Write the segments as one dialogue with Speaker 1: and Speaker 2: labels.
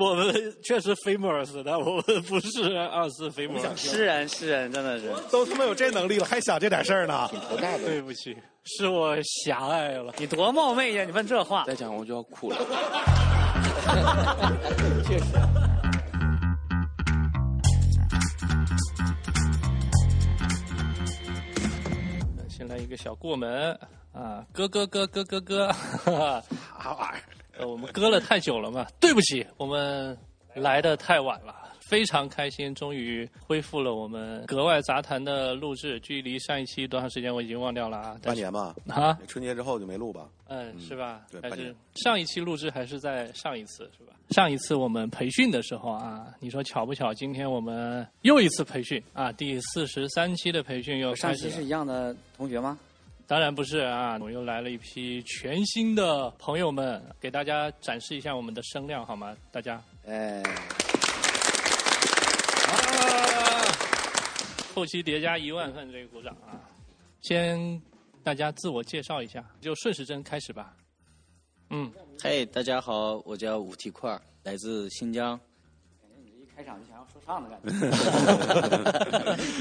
Speaker 1: 我们确实 famous，但我们不是二次 famous。
Speaker 2: 诗人，诗人，真的是
Speaker 3: 都他妈有这能力了，还想这点事儿呢？
Speaker 4: 头大的。
Speaker 1: 对不起，是我狭隘了。
Speaker 2: 你多冒昧呀！你问这话，
Speaker 4: 再讲我就要哭了。
Speaker 2: 确实。
Speaker 1: 先来一个小过门啊，哥哥哥哥哥哥，
Speaker 3: 啥 玩意儿？
Speaker 1: 呃，我们搁了太久了嘛，对不起，我们来的太晚了，非常开心，终于恢复了我们格外杂谈的录制，距离上一期多长时间我已经忘掉了啊，
Speaker 3: 半年吧？
Speaker 1: 啊，
Speaker 3: 春节之后就没录吧？
Speaker 1: 嗯，是吧？
Speaker 3: 对，
Speaker 1: 还是。上一期录制还是在上一次是吧？上一次我们培训的时候啊，你说巧不巧？今天我们又一次培训啊，第四十三期的培训又开始
Speaker 2: 上期是一样的同学吗？
Speaker 1: 当然不是啊，我又来了一批全新的朋友们，给大家展示一下我们的声量好吗？大家
Speaker 2: 哎，
Speaker 1: 啊，后期叠加一万份这个鼓掌啊！先大家自我介绍一下，就顺时针开始吧。嗯，
Speaker 5: 嘿大家好，我叫武提块，来自新疆。
Speaker 2: 一开场就想要说唱的感觉。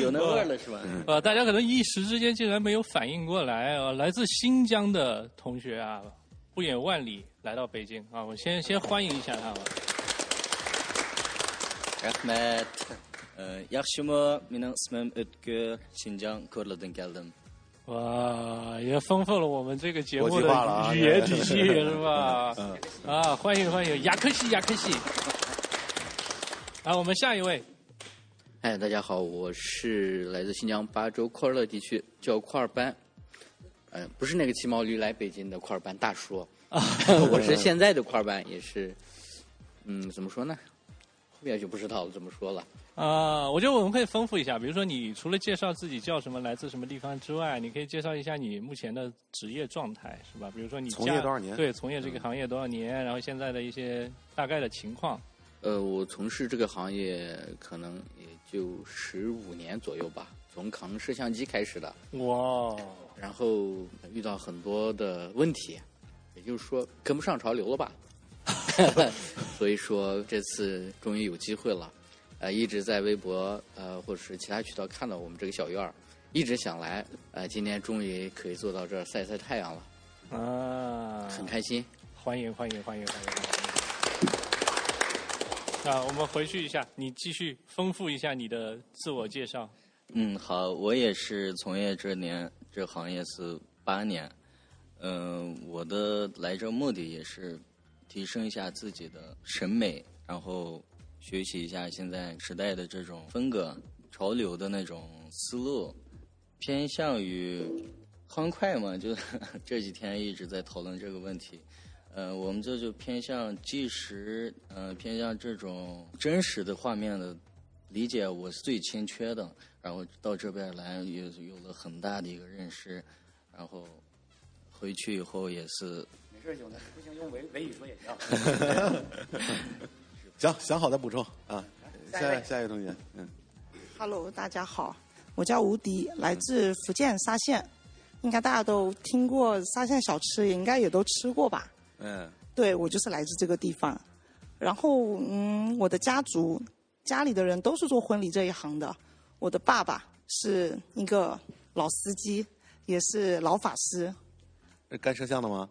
Speaker 5: 有那味儿了是吧？
Speaker 1: 呃，大家可能一时之间竟然没有反应过来啊、来自新疆的同学啊，不远万里来到北京啊，我先先欢迎一下他们。
Speaker 5: Rahmat. Yaxshimi mening ismim O'tkir, Xinjiang Ko'rlidan keldim.
Speaker 1: 哇，也丰富了我们这个节目的语言体系，是吧？
Speaker 3: 嗯
Speaker 1: 啊，欢迎欢迎，雅克西雅克西。啊，我们下一位，
Speaker 5: 哎，大家好，我是来自新疆巴州库尔勒地区，叫库尔班。嗯、不是那个骑毛驴来北京的库尔班大叔，我是现在的库尔班，也是，嗯，怎么说呢？后面就不知道怎么说了。
Speaker 1: 啊，我觉得我们可以丰富一下，比如说你除了介绍自己叫什么、来自什么地方之外，你可以介绍一下你目前的职业状态，是吧？比如说你
Speaker 3: 从业多少年
Speaker 1: 对，从业这个行业多少年，然后现在的一些大概的情况。
Speaker 5: 呃，我从事这个行业可能也就十五年左右吧，从扛摄像机开始的，
Speaker 1: 哇，
Speaker 5: 然后遇到很多的问题，也就是说跟不上潮流了吧。所以说这次终于有机会了，呃，一直在微博呃或者是其他渠道看到我们这个小院儿，一直想来，呃，今天终于可以坐到这儿晒晒太阳了，
Speaker 1: 啊，
Speaker 5: 很开心。
Speaker 1: 欢迎欢迎欢迎欢迎欢迎！啊，我们回去一下，你继续丰富一下你的自我介绍。
Speaker 5: 嗯，好，我也是从业这年这行业是八年，嗯、我的来这目的也是提升一下自己的审美，然后学习一下现在时代的这种风格、潮流的那种思路，偏向于欢快嘛，就 这几天一直在讨论这个问题。呃，我们这就偏向纪实，呃，偏向这种真实的画面的理解，我是最欠缺的。然后到这边来有有了很大的一个认识，然后回去以后也是
Speaker 2: 没事，兄弟，不行用维维语说也行。
Speaker 3: 行，想好再补充啊。
Speaker 2: 下一
Speaker 3: 下下一位同学，嗯
Speaker 6: ，Hello，大家好，我叫吴迪，来自福建沙县。应该大家都听过沙县小吃，也应该也都吃过吧？
Speaker 3: 嗯，
Speaker 6: 对，我就是来自这个地方。然后，嗯，我的家族家里的人都是做婚礼这一行的。我的爸爸是一个老司机，也是老法师。
Speaker 3: 是干摄像的吗？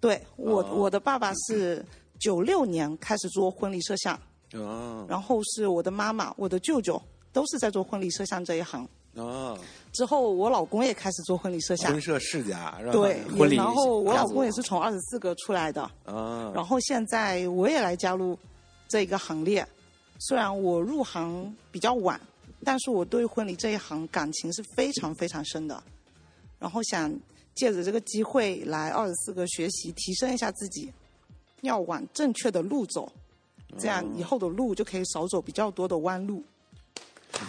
Speaker 6: 对我，
Speaker 3: 哦
Speaker 6: 我的爸爸是九六年开始做婚礼摄像，
Speaker 3: 哦
Speaker 6: 然后是我的妈妈、我的舅舅都是在做婚礼摄像这一行。
Speaker 3: 哦，
Speaker 6: 之后我老公也开始做婚礼摄像
Speaker 3: 婚，摄世家？
Speaker 6: 对，
Speaker 2: 婚礼
Speaker 6: 然后我老公也是从二十四个出来的，
Speaker 3: 啊，
Speaker 6: 然后现在我也来加入这个行列。虽然我入行比较晚，但是我对婚礼这一行感情是非常非常深的。然后想借着这个机会来二十四个学习，提升一下自己，要往正确的路走，这样以后的路就可以少走比较多的弯路。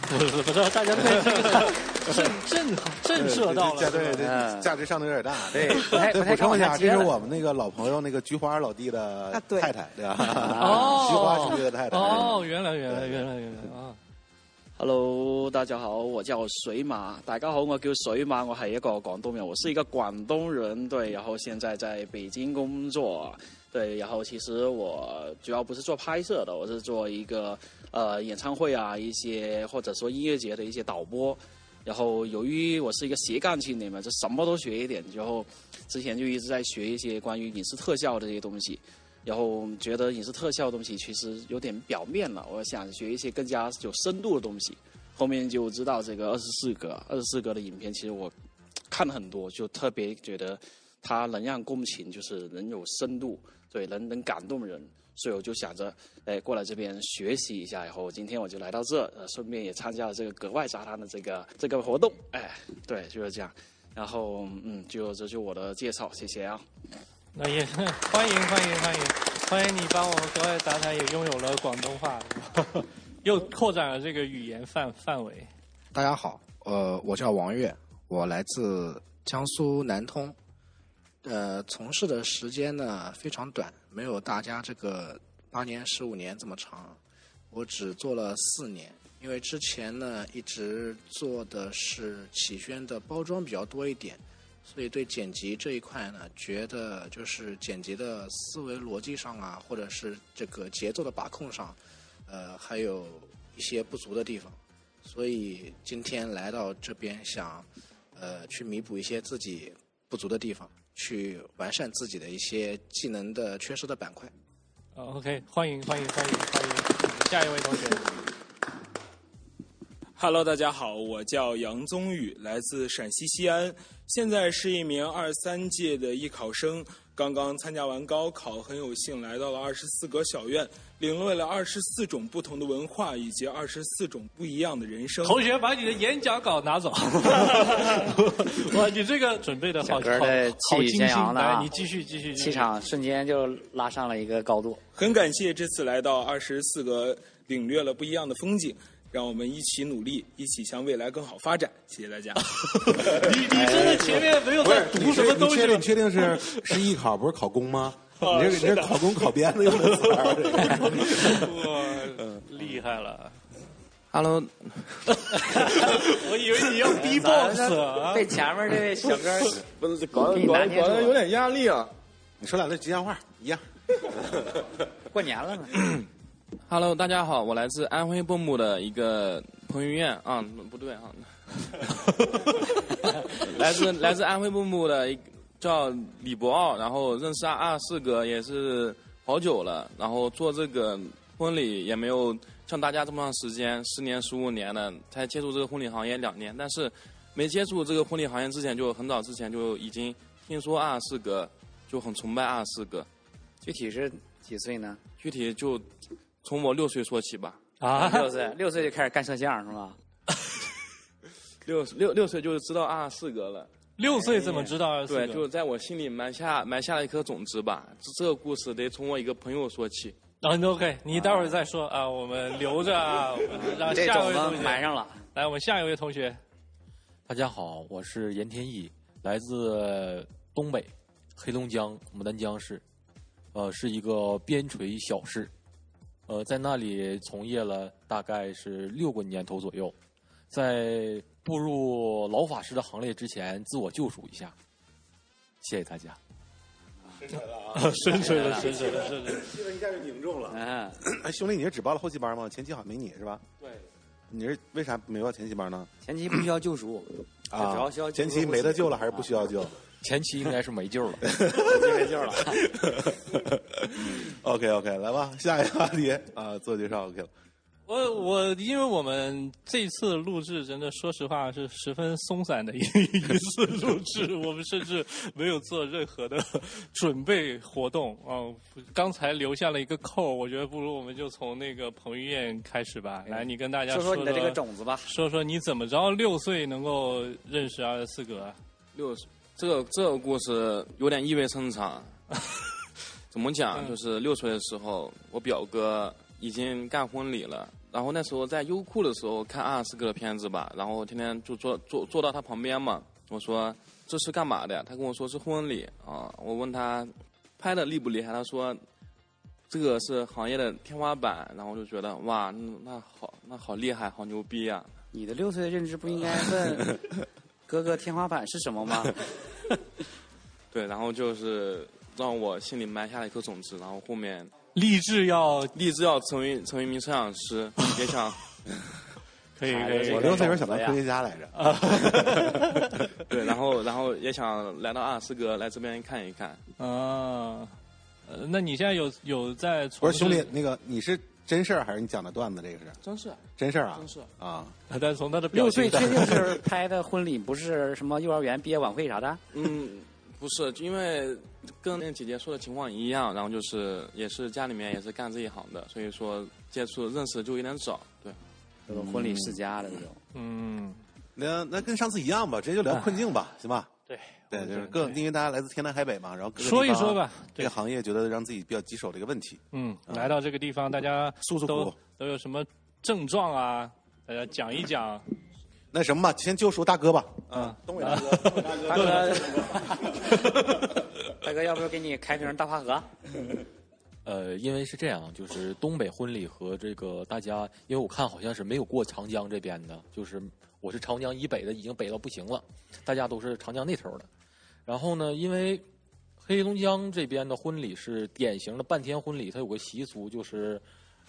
Speaker 1: 不是不是，大家对这个震震震慑到了，
Speaker 3: 对对对，价值上的有点大。
Speaker 2: 对不太
Speaker 3: 对，补充一下，这是我们那个老朋友那个菊花老弟的太太，对吧？
Speaker 1: 哦，
Speaker 3: 菊花兄弟的太太。
Speaker 1: 哦，原来原来原来原来啊！
Speaker 7: Hello，大家好，我叫水马。大家好，我叫水马，我系一个广东人，我是一个广东人，对，然后现在在北京工作。对，然后其实我主要不是做拍摄的，我是做一个呃演唱会啊一些或者说音乐节的一些导播。然后由于我是一个斜杠青年嘛，就什么都学一点。然后之前就一直在学一些关于影视特效的这些东西。然后觉得影视特效东西其实有点表面了，我想学一些更加有深度的东西。后面就知道这个二十四格，二十四格的影片，其实我看了很多，就特别觉得它能让共情，就是能有深度，对，能能感动人。所以我就想着，哎，过来这边学习一下。然后今天我就来到这，呃，顺便也参加了这个格外杂谈的这个这个活动。哎，对，就是这样。然后，嗯，就这就我的介绍，谢谢啊。
Speaker 1: 那也 欢迎欢迎欢迎欢迎你帮我们国外杂谈也拥有了广东话，又扩展了这个语言范范围。
Speaker 4: 大家好，呃，我叫王悦，我来自江苏南通，呃，从事的时间呢非常短，没有大家这个八年十五年这么长，我只做了四年，因为之前呢一直做的是启轩的包装比较多一点。所以对剪辑这一块呢，觉得就是剪辑的思维逻辑上啊，或者是这个节奏的把控上，呃，还有一些不足的地方。所以今天来到这边，想呃去弥补一些自己不足的地方，去完善自己的一些技能的缺失的板块。
Speaker 1: 呃，OK，欢迎欢迎欢迎欢迎下一位同学。
Speaker 8: Hello，大家好，我叫杨宗宇，来自陕西西安，现在是一名二三届的艺考生，刚刚参加完高考，很有幸来到了二十四格小院，领略了二十四种不同的文化以及二十四种不一样的人生。
Speaker 1: 同学，把你的演讲稿拿走。哇，你这个准备的好，好
Speaker 2: 的气宇
Speaker 1: 好精心
Speaker 2: 轩
Speaker 1: 你继续继续。继续
Speaker 2: 气场瞬间就拉上了一个高度。
Speaker 8: 很感谢这次来到二十四格，领略了不一样的风景。让我们一起努力，一起向未来更好发展。谢谢大家。
Speaker 1: 你你真的前面没有在读什么东西吗
Speaker 3: 你确定？确定是是艺考不是考公吗？
Speaker 1: 哦
Speaker 3: 你这你这考公考编的用的词儿。
Speaker 1: 哇，厉害了
Speaker 9: ！Hello，
Speaker 1: 我以为你要 B-box 啊。
Speaker 2: 被前面这位小哥
Speaker 9: 不是搞
Speaker 2: 给你
Speaker 9: 搞
Speaker 2: 拿捏住了
Speaker 9: 搞得有点压力啊。
Speaker 3: 你说两句吉祥话一样。
Speaker 2: 过年了嘛，
Speaker 9: Hello，大家好，我来自安徽蚌埠的一个彭于晏。啊，不对啊，来自 来自安徽蚌埠的一叫李博奥，然后认识二四哥也是好久了，然后做这个婚礼也没有像大家这么长时间，十年十五年了，才接触这个婚礼行业两年，但是没接触这个婚礼行业之前，就很早之前就已经听说二四哥，就很崇拜二四哥，
Speaker 2: 具体是几岁呢？
Speaker 9: 具体就从我六岁说起吧。
Speaker 1: 啊，
Speaker 2: 六岁，六岁就开始干摄像是吧？
Speaker 9: 六六六岁就知道二十四格了，
Speaker 1: 六岁怎么知道二十四
Speaker 9: 对，
Speaker 1: 个？
Speaker 9: 就在我心里埋下埋下了一颗种子吧。这这个故事得从我一个朋友说起。
Speaker 1: 啊，那 OK，你待会儿再说啊，我们留着啊，让下一位同学
Speaker 2: 埋上了。
Speaker 1: 来，我们下一位同学，
Speaker 10: 大家好，我是严天意，来自东北黑龙江牡丹江市，呃，是一个边陲小市，呃，在那里从业了大概是六个年头左右，在步入老法师的行列之前，自我救赎一下，谢谢大家。
Speaker 1: 深沉了啊，深沉了，深沉了。
Speaker 3: 气氛一下就凝重了。
Speaker 2: 嗯，
Speaker 3: 哎，兄弟，你是只报了后期班吗？前期好像没你是吧？
Speaker 9: 对，
Speaker 3: 你是为啥没报前期班呢？
Speaker 2: 前期不需要救赎，主
Speaker 3: 啊
Speaker 2: 要需要，
Speaker 3: 前期没得救了，还是不需要救
Speaker 10: 前期应该是没救了。
Speaker 2: 没救了。
Speaker 3: OK OK，来吧，下一个话题啊，自我介绍 OK 了。
Speaker 1: 我我，因为我们这次录制真的，说实话是十分松散的一 一次录制，我们甚至没有做任何的准备活动啊、刚才留下了一个扣，我觉得不如我们就从那个彭于晏开始吧。来，你跟大家说
Speaker 2: 说说你的这个种子吧。
Speaker 1: 说说你怎么着六岁能够认识二十四格啊？
Speaker 9: 六这个这个故事有点意味深长。怎么讲？
Speaker 1: 嗯
Speaker 9: 就是六岁的时候，我表哥已经干婚礼了。然后那时候在优酷的时候看二十四个的片子吧，然后天天就坐坐坐到他旁边嘛。我说这是干嘛的呀？他跟我说是婚礼啊。我问他拍的厉不厉害？他说这个是行业的天花板。然后我就觉得哇，那那好那好厉害，好牛逼呀！
Speaker 2: 你的六岁的认知不应该问 哥哥天花板是什么吗？
Speaker 9: 对，然后就是让我心里埋下了一颗种子，然后后面
Speaker 1: 立志要
Speaker 9: 立志要成为成为一名摄像师，也想
Speaker 1: 可以可以，
Speaker 3: 我六岁时候想当科学家来着。
Speaker 9: 对，然后然后也想来到阿尔斯格来这边看一看。
Speaker 1: 啊，呃，那你现在有有在
Speaker 3: 不是兄弟，那个你是真事儿还是你讲的段子？这个是
Speaker 9: 真事，
Speaker 3: 真事儿啊，
Speaker 9: 真事
Speaker 3: 啊。
Speaker 1: 但是从他的表
Speaker 2: 六岁确定是拍的婚礼，不是什么幼儿园毕业晚会啥的。
Speaker 9: 嗯，不是，因为跟那姐姐说的情况一样，然后就是也是家里面也是干这一行的，所以说接触认识就有点早，对。
Speaker 2: 这种婚礼世家的那种。
Speaker 1: 嗯，
Speaker 3: 那那跟上次一样吧，直接就聊困境吧，行吧？
Speaker 1: 对
Speaker 3: 对，就是各因为大家来自天南海北嘛，然后各个
Speaker 1: 说一说吧
Speaker 3: 这个行业觉得让自己比较棘手的一个问题。
Speaker 1: 嗯，来到这个地方，大家
Speaker 3: 诉诉
Speaker 1: 都
Speaker 3: 苦
Speaker 1: 都有什么症状啊？大家讲一讲。
Speaker 3: 那什么吧，先就说大哥吧。
Speaker 1: 嗯，
Speaker 3: 东北大哥，大
Speaker 2: 大哥，大哥，要不要给你开瓶大花河？
Speaker 10: 呃，因为是这样，就是东北婚礼和这个大家，因为我看好像是没有过长江这边的，就是我是长江以北的，已经北到不行了，大家都是长江那头的。然后呢，因为黑龙江这边的婚礼是典型的半天婚礼，它有个习俗就是，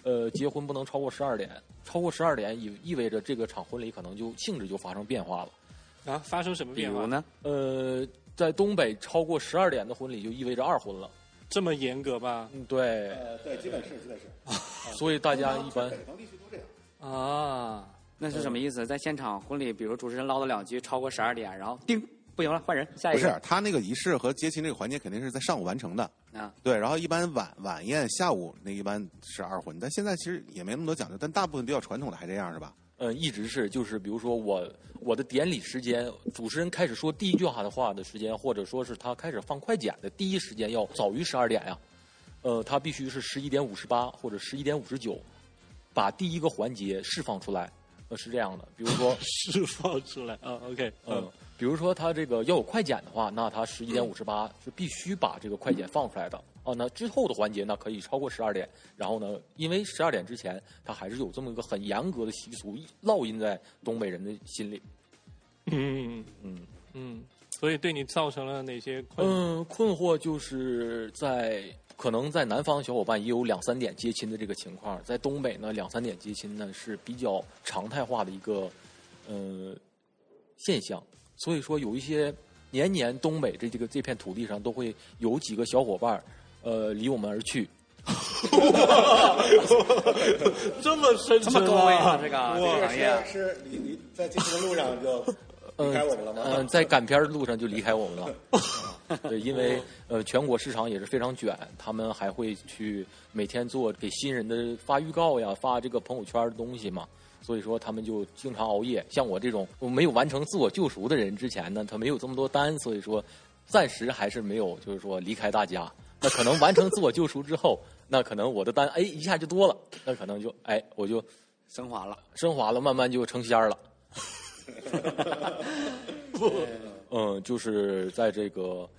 Speaker 10: 呃，结婚不能超过十二点，超过十二点意意味着这个场婚礼可能就性质就发生变化了。
Speaker 1: 啊，发生什么变化？
Speaker 2: 呢？
Speaker 10: 呃，在东北超过十二点的婚礼就意味着二婚了。
Speaker 1: 这么严格吧？
Speaker 10: 嗯，对，
Speaker 3: 呃，对，基本是，基本是。
Speaker 10: 所以大家一般
Speaker 3: 北方地区都这样。
Speaker 1: 啊，
Speaker 2: 那是什么意思？在现场婚礼，比如主持人唠叨两句，超过十二点，然后叮，不行了，换人，下一个。
Speaker 3: 不是，他那个仪式和接亲这个环节肯定是在上午完成的。
Speaker 2: 啊，
Speaker 3: 对，然后一般晚晚宴下午那一般是二婚，但现在其实也没那么多讲究，但大部分比较传统的还这样是吧？
Speaker 10: 呃，一直是就是，比如说我我的典礼时间，主持人开始说第一句话的话的时间，或者说是他开始放快剪的第一时间要早于十二点呀。呃，他必须是十一点五十八或者十一点五十九，把第一个环节释放出来。呃，是这样的，比如说
Speaker 1: 释放出来啊，OK，
Speaker 10: 嗯，比如说他这个要有快剪的话，那他十一点五十八是必须把这个快剪放出来的。哦，那之后的环节呢，可以超过十二点。然后呢，因为十二点之前，他还是有这么一个很严格的习俗，烙印在东北人的心里。
Speaker 1: 嗯
Speaker 10: 嗯
Speaker 1: 嗯，所以对你造成了哪些困？
Speaker 10: 嗯，困惑就是在可能在南方小伙伴也有两三点接亲的这个情况，在东北呢，两三点接亲呢是比较常态化的一个呃现象。所以说，有一些年年东北这这个这片土地上都会有几个小伙伴儿呃离我们而去。
Speaker 1: 这么深
Speaker 2: 这么高危啊，这个这个行业。
Speaker 3: 是你你在进行的路上就
Speaker 10: 嗯
Speaker 3: 离开我们了吗
Speaker 10: 嗯、在赶片儿的路上就离开我们了。对，因为呃，全国市场也是非常卷，他们还会去每天做给新人的发预告呀，发这个朋友圈的东西嘛。所以说，他们就经常熬夜。像我这种没有完成自我救赎的人，之前呢，他没有这么多单，所以说暂时还是没有，就是说离开大家。那可能完成自我救赎之后，那可能我的单哎一下就多了，那可能就哎我就
Speaker 2: 升华了，
Speaker 10: 升华了，慢慢就成仙儿了。嗯，就是在这个，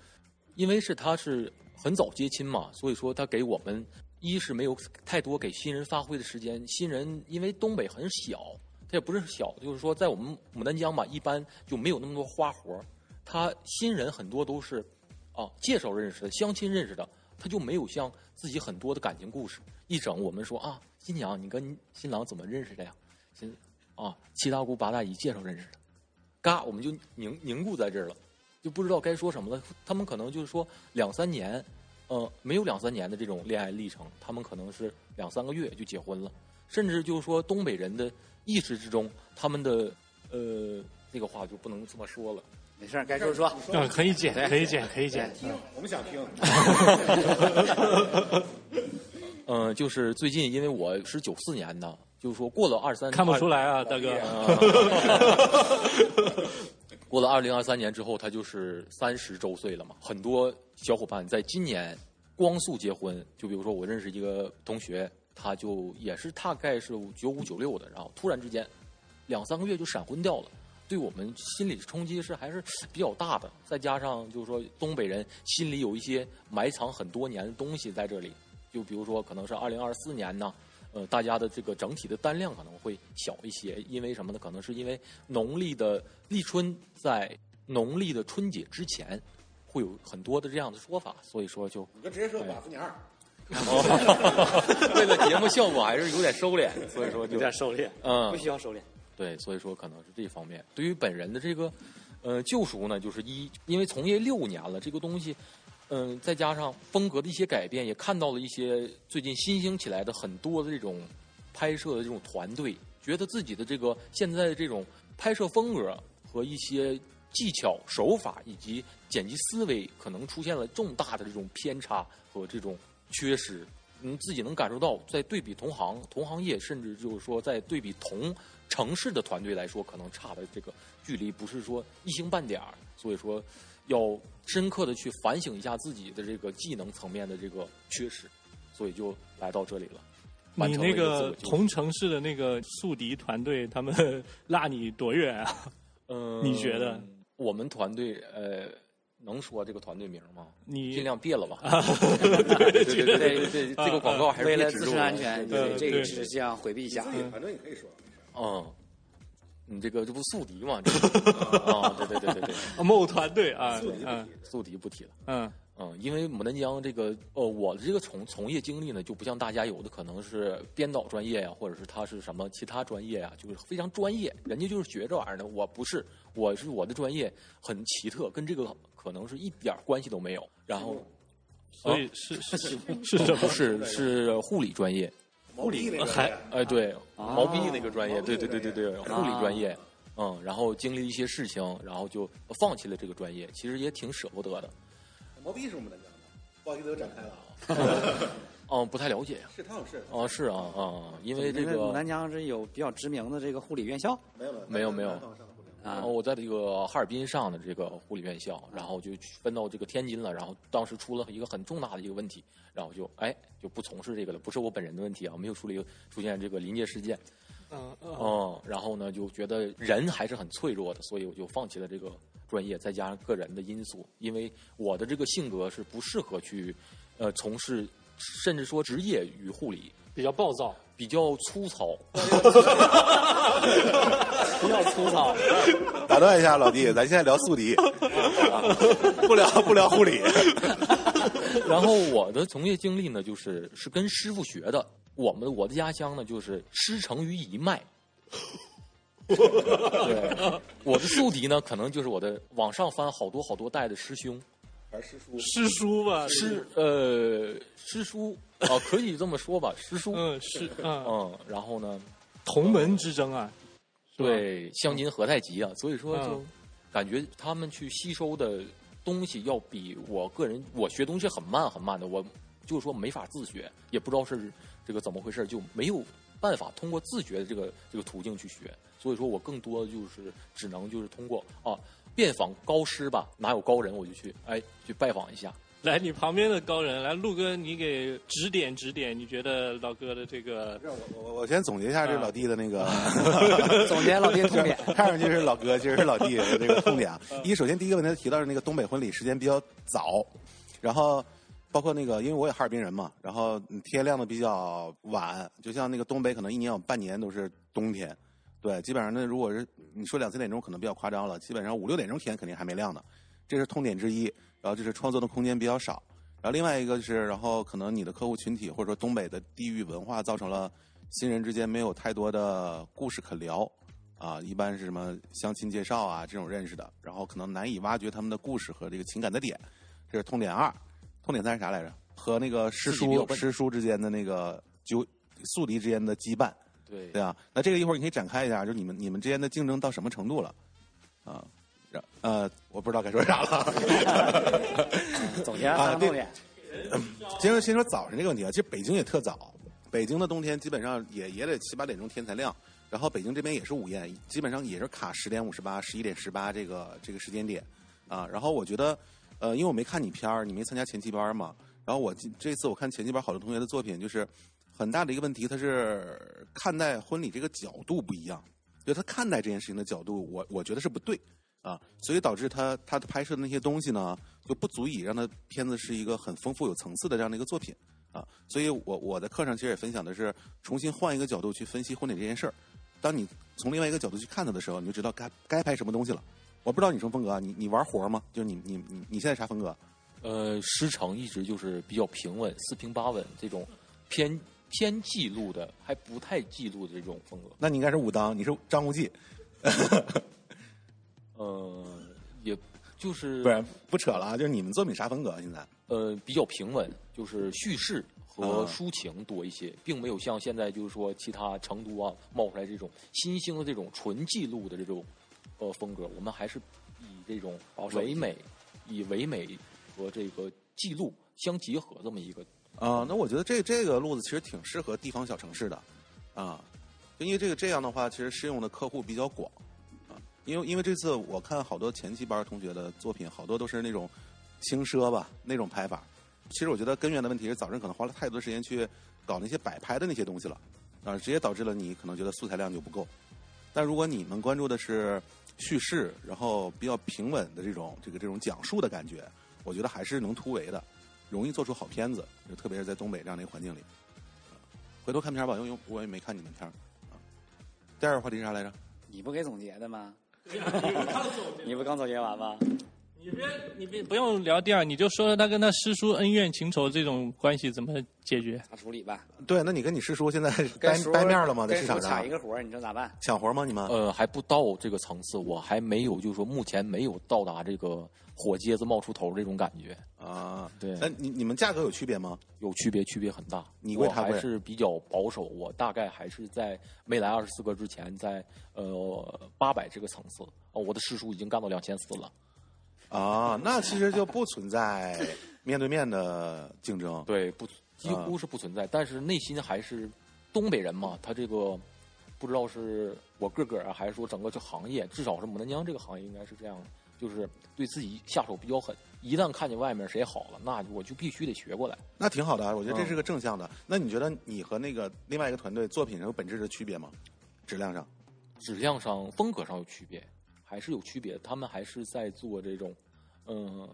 Speaker 10: 因为是他是很早接亲嘛，所以说他给我们一是没有太多给新人发挥的时间。新人因为东北很小，他也不是小，就是说在我们牡丹江吧，一般就没有那么多花活儿他新人很多都是啊介绍认识的，相亲认识的，他就没有像自己很多的感情故事。一整我们说啊，新娘你跟新郎怎么认识的呀？新啊七大姑八大姨介绍认识的。嘎，我们就凝凝固在这儿了，就不知道该说什么了。他们可能就是说两三年，呃，没有两三年的这种恋爱历程，他们可能是两三个月就结婚了，甚至就是说东北人的意识之中，他们的呃那个话就不能这么说了。
Speaker 2: 没事，该说说。
Speaker 1: 嗯，可以剪，可以剪，可以剪。
Speaker 3: 我们想听。
Speaker 10: 嗯、就是最近因为我是九四年的，就是说过了二三，
Speaker 1: 看不出来啊，大哥。
Speaker 10: 过了二零二三年之后，他就是三十周岁了嘛。很多小伙伴在今年光速结婚，就比如说我认识一个同学，他就也是大概是九五九六的，然后突然之间两三个月就闪婚掉了。对我们心理冲击是还是比较大的，再加上就是说东北人心里有一些埋藏很多年的东西在这里，就比如说可能是二零二四年呢，呃，大家的这个整体的单量可能会小一些，因为什么呢？可能是因为农历的立春在农历的春节之前会有很多的这样的说法，所以说就
Speaker 3: 你就直接说寡妇娘。
Speaker 10: 哦，为了节目效果还是有点收敛，所以说就
Speaker 2: 有点收敛，
Speaker 10: 嗯，
Speaker 2: 不需要收敛。
Speaker 10: 对，所以说可能是这方面。对于本人的这个呃救赎呢，就是一，因为从业六年了，这个东西，嗯、再加上风格的一些改变，也看到了一些最近新兴起来的很多的这种拍摄的这种团队，觉得自己的这个现在的这种拍摄风格和一些技巧、手法以及剪辑思维，可能出现了重大的这种偏差和这种缺失。嗯，自己能感受到，在对比同行、同行业，甚至就是说在对比同城市的团队来说，可能差的这个距离不是说一星半点儿。所以说，要深刻的去反省一下自己的这个技能层面的这个缺失，所以就来到这里了。完成了
Speaker 1: 你那个同城市的那个宿敌团队，他们 拉你多远啊？
Speaker 10: 嗯，
Speaker 1: 你觉得？
Speaker 10: 我们团队呃，能说这个团队名吗？
Speaker 1: 你
Speaker 10: 尽量别了吧。
Speaker 1: 对
Speaker 10: 对对对对对，这个广告还是
Speaker 2: 为了自身安全，
Speaker 10: 对
Speaker 2: 这个是这样回避一下。
Speaker 3: 反正也可以说。
Speaker 10: 嗯，你这个这不宿敌吗？这个 啊，对对对对对，
Speaker 1: 某团队啊，嗯
Speaker 10: 宿敌不提了。
Speaker 1: 嗯
Speaker 10: 嗯，因为牡丹江这个，呃，我的这个从从业经历呢，就不像大家有的可能是编导专业呀，或者是他是什么其他专业呀，就是非常专业，人家就是学这玩意儿的。我不是，我是我的专业很奇特，跟这个可能是一点儿关系都没有。然后，
Speaker 1: 所以
Speaker 10: 啊
Speaker 1: 是是是是什么
Speaker 10: 不是是护理专业，
Speaker 3: 毛笔那个
Speaker 10: 还哎对，
Speaker 2: 啊
Speaker 10: 毛笔那个专业，对对对对对，护理专业
Speaker 2: 啊。
Speaker 10: 嗯，然后经历一些事情，然后就放弃了这个专业，其实也挺舍不得的。
Speaker 3: 毛笔是我们南疆的，不好意思，又展开了啊。
Speaker 10: 嗯，不太了解呀。
Speaker 3: 是他有是
Speaker 10: 哦，是啊啊，因为这个
Speaker 2: 丹江是有比较知名的这个护理院校
Speaker 3: 没有
Speaker 10: 没有没有没有
Speaker 2: 啊
Speaker 10: 哦，我在这个哈尔滨上的这个护理院校，然后就分到这个天津了，然后当时出了一个很重大的一个问题，然后就哎就不从事这个了，不是我本人的问题啊，没有处理出现这个临界事件，
Speaker 1: 嗯嗯。
Speaker 10: 嗯，然后呢就觉得人还是很脆弱的，所以我就放弃了这个专业，再加上个人的因素，因为我的这个性格是不适合去呃从事，甚至说职业与护理，
Speaker 1: 比较暴躁，
Speaker 10: 比较粗糙。
Speaker 2: 比较粗糙。
Speaker 3: 打断一下，老弟，咱现在聊宿敌，不聊不聊护理。
Speaker 10: 然后我的从业经历呢，就是是跟师傅学的。我们我的家乡呢，就是师承于一脉。对，我的宿敌呢，可能就是我的往上翻好多好多代的师兄，
Speaker 3: 还是师书？
Speaker 1: 师叔吧，
Speaker 10: 师呃师书啊、可以这么说吧，师书。
Speaker 1: 嗯是嗯。
Speaker 10: 嗯，然后呢，
Speaker 1: 同门之争啊，
Speaker 10: 对，相煎何太急啊，所以说就
Speaker 1: 嗯
Speaker 10: 感觉他们去吸收的东西要比我个人我学东西很慢很慢的，我就是说没法自学，也不知道是这个怎么回事，就没有办法通过自学的这个这个途径去学，所以说我更多的就是只能就是通过啊遍访高师吧，哪有高人我就去哎去拜访一下。
Speaker 1: 来，你旁边的高人，来，陆哥，你给指点指点，你觉得老哥的这个
Speaker 3: 我我我先总结一下这老弟的那个
Speaker 2: 总结老弟的痛点，
Speaker 3: 看上去是老哥，其实是老弟的这个痛点啊。一，首先第一个问题，他提到是那个东北婚礼时间比较早，然后包括那个，因为我也哈尔滨人嘛，然后嗯天亮的比较晚，就像那个东北可能一年有半年都是冬天，对，基本上呢，如果是你说两三点钟可能比较夸张了，基本上五六点钟天肯定还没亮呢，这是痛点之一。然后就是创作的空间比较少，然后另外一个是，然后可能你的客户群体或者说东北的地域文化造成了新人之间没有太多的故事可聊，啊，一般是什么相亲介绍啊这种认识的，然后可能难以挖掘他们的故事和这个情感的点，这是痛点二。痛点三是啥来着？和那个师叔师叔之间的那个纠宿敌之间的羁绊，
Speaker 10: 对
Speaker 3: 对啊。那这个一会儿你可以展开一下，就是你们你们之间的竞争到什么程度了？啊，然呃，我不知道该说啥了。
Speaker 2: 总结了
Speaker 3: 啊对
Speaker 2: 三个痛点。
Speaker 3: 先说先说早晨这个问题啊，其实北京也特早，北京的冬天基本上也也得七八点钟天才亮，然后北京这边也是午宴，基本上也是卡十点五十八、十一点十八这个这个时间点啊。然后我觉得，呃，因为我没看你片儿，你没参加前期班嘛，然后我今这次我看前期班好多同学的作品，就是很大的一个问题，他是看待婚礼这个角度不一样，就他看待这件事情的角度，我我觉得是不对。啊，所以导致他他的拍摄的那些东西呢，就不足以让他片子是一个很丰富有层次的这样的一个作品啊。所以我我在课上其实也分享的是，重新换一个角度去分析婚礼这件事儿。当你从另外一个角度去看它的时候，你就知道该该拍什么东西了。我不知道你什么风格啊？你你玩活吗？就是你你你你现在啥风格？
Speaker 10: 呃，师承一直就是比较平稳、四平八稳这种偏偏记录的，还不太记录的这种风格。
Speaker 3: 那你应该是武当，你是张无忌，
Speaker 10: 呃，也就是
Speaker 3: 不然不扯了啊！就是你们作品啥风格啊？现在
Speaker 10: 呃比较平稳，就是叙事和
Speaker 3: 啊
Speaker 10: 抒情多一些，并没有像现在就是说其他成都啊冒出来这种新兴的这种纯记录的这种呃风格。我们还是以这种唯美、以唯美和这个记录相结合这么一个
Speaker 3: 啊、那我觉得这这个路子其实挺适合地方小城市的，啊，就因为这个这样的话，其实适用的客户比较广，啊，因为因为这次我看好多前期班同学的作品，好多都是那种轻奢吧那种拍法。其实我觉得根源的问题是早晨可能花了太多时间去搞那些摆拍的那些东西了，啊，直接导致了你可能觉得素材量就不够。但如果你们关注的是叙事，然后比较平稳的这种这个这种讲述的感觉，我觉得还是能突围的。容易做出好片子，就特别是在东北这样的一个环境里。啊回头看片吧，因为我也没看你们片儿。啊，第二个话题是啥来着？
Speaker 2: 你不给总结的吗？你不 刚总结完吗？
Speaker 1: 你别你别不用聊第二，你就说说他跟他师叔恩怨情仇这种关系怎么解决？
Speaker 2: 咋处理吧。
Speaker 3: 对，那你跟你师叔现在掰掰面了吗？在市场上
Speaker 2: 抢一个活儿，你说咋办？
Speaker 3: 抢活吗？你们？
Speaker 10: 呃，还不到这个层次，我还没有，就是说目前没有到达这个火疖子冒出头这种感觉。
Speaker 3: 啊，
Speaker 10: 对，
Speaker 3: 那你你们价格有区别吗？
Speaker 10: 有区别，区别很大。
Speaker 3: 你贵他贵
Speaker 10: 还是比较保守，我大概还是在没来二十四个之前，在呃八百这个层次。哦，我的师叔已经干到两千四了。
Speaker 3: 啊，那其实就不存在面对面的竞争。
Speaker 10: 对，不几乎是不存在，但是内心还是东北人嘛，他这个不知道是我个个啊，还是说整个这行业，至少是牡丹江这个行业应该是这样的，就是对自己下手比较狠。一旦看见外面谁好了，那我就必须得学过来。
Speaker 3: 那挺好的，啊我觉得这
Speaker 10: 嗯
Speaker 3: 是个正向的。那你觉得你和那个另外一个团队作品上有本质的区别吗？质量上？
Speaker 10: 质量上、风格上有区别，还是有区别。他们还是在做这种，嗯、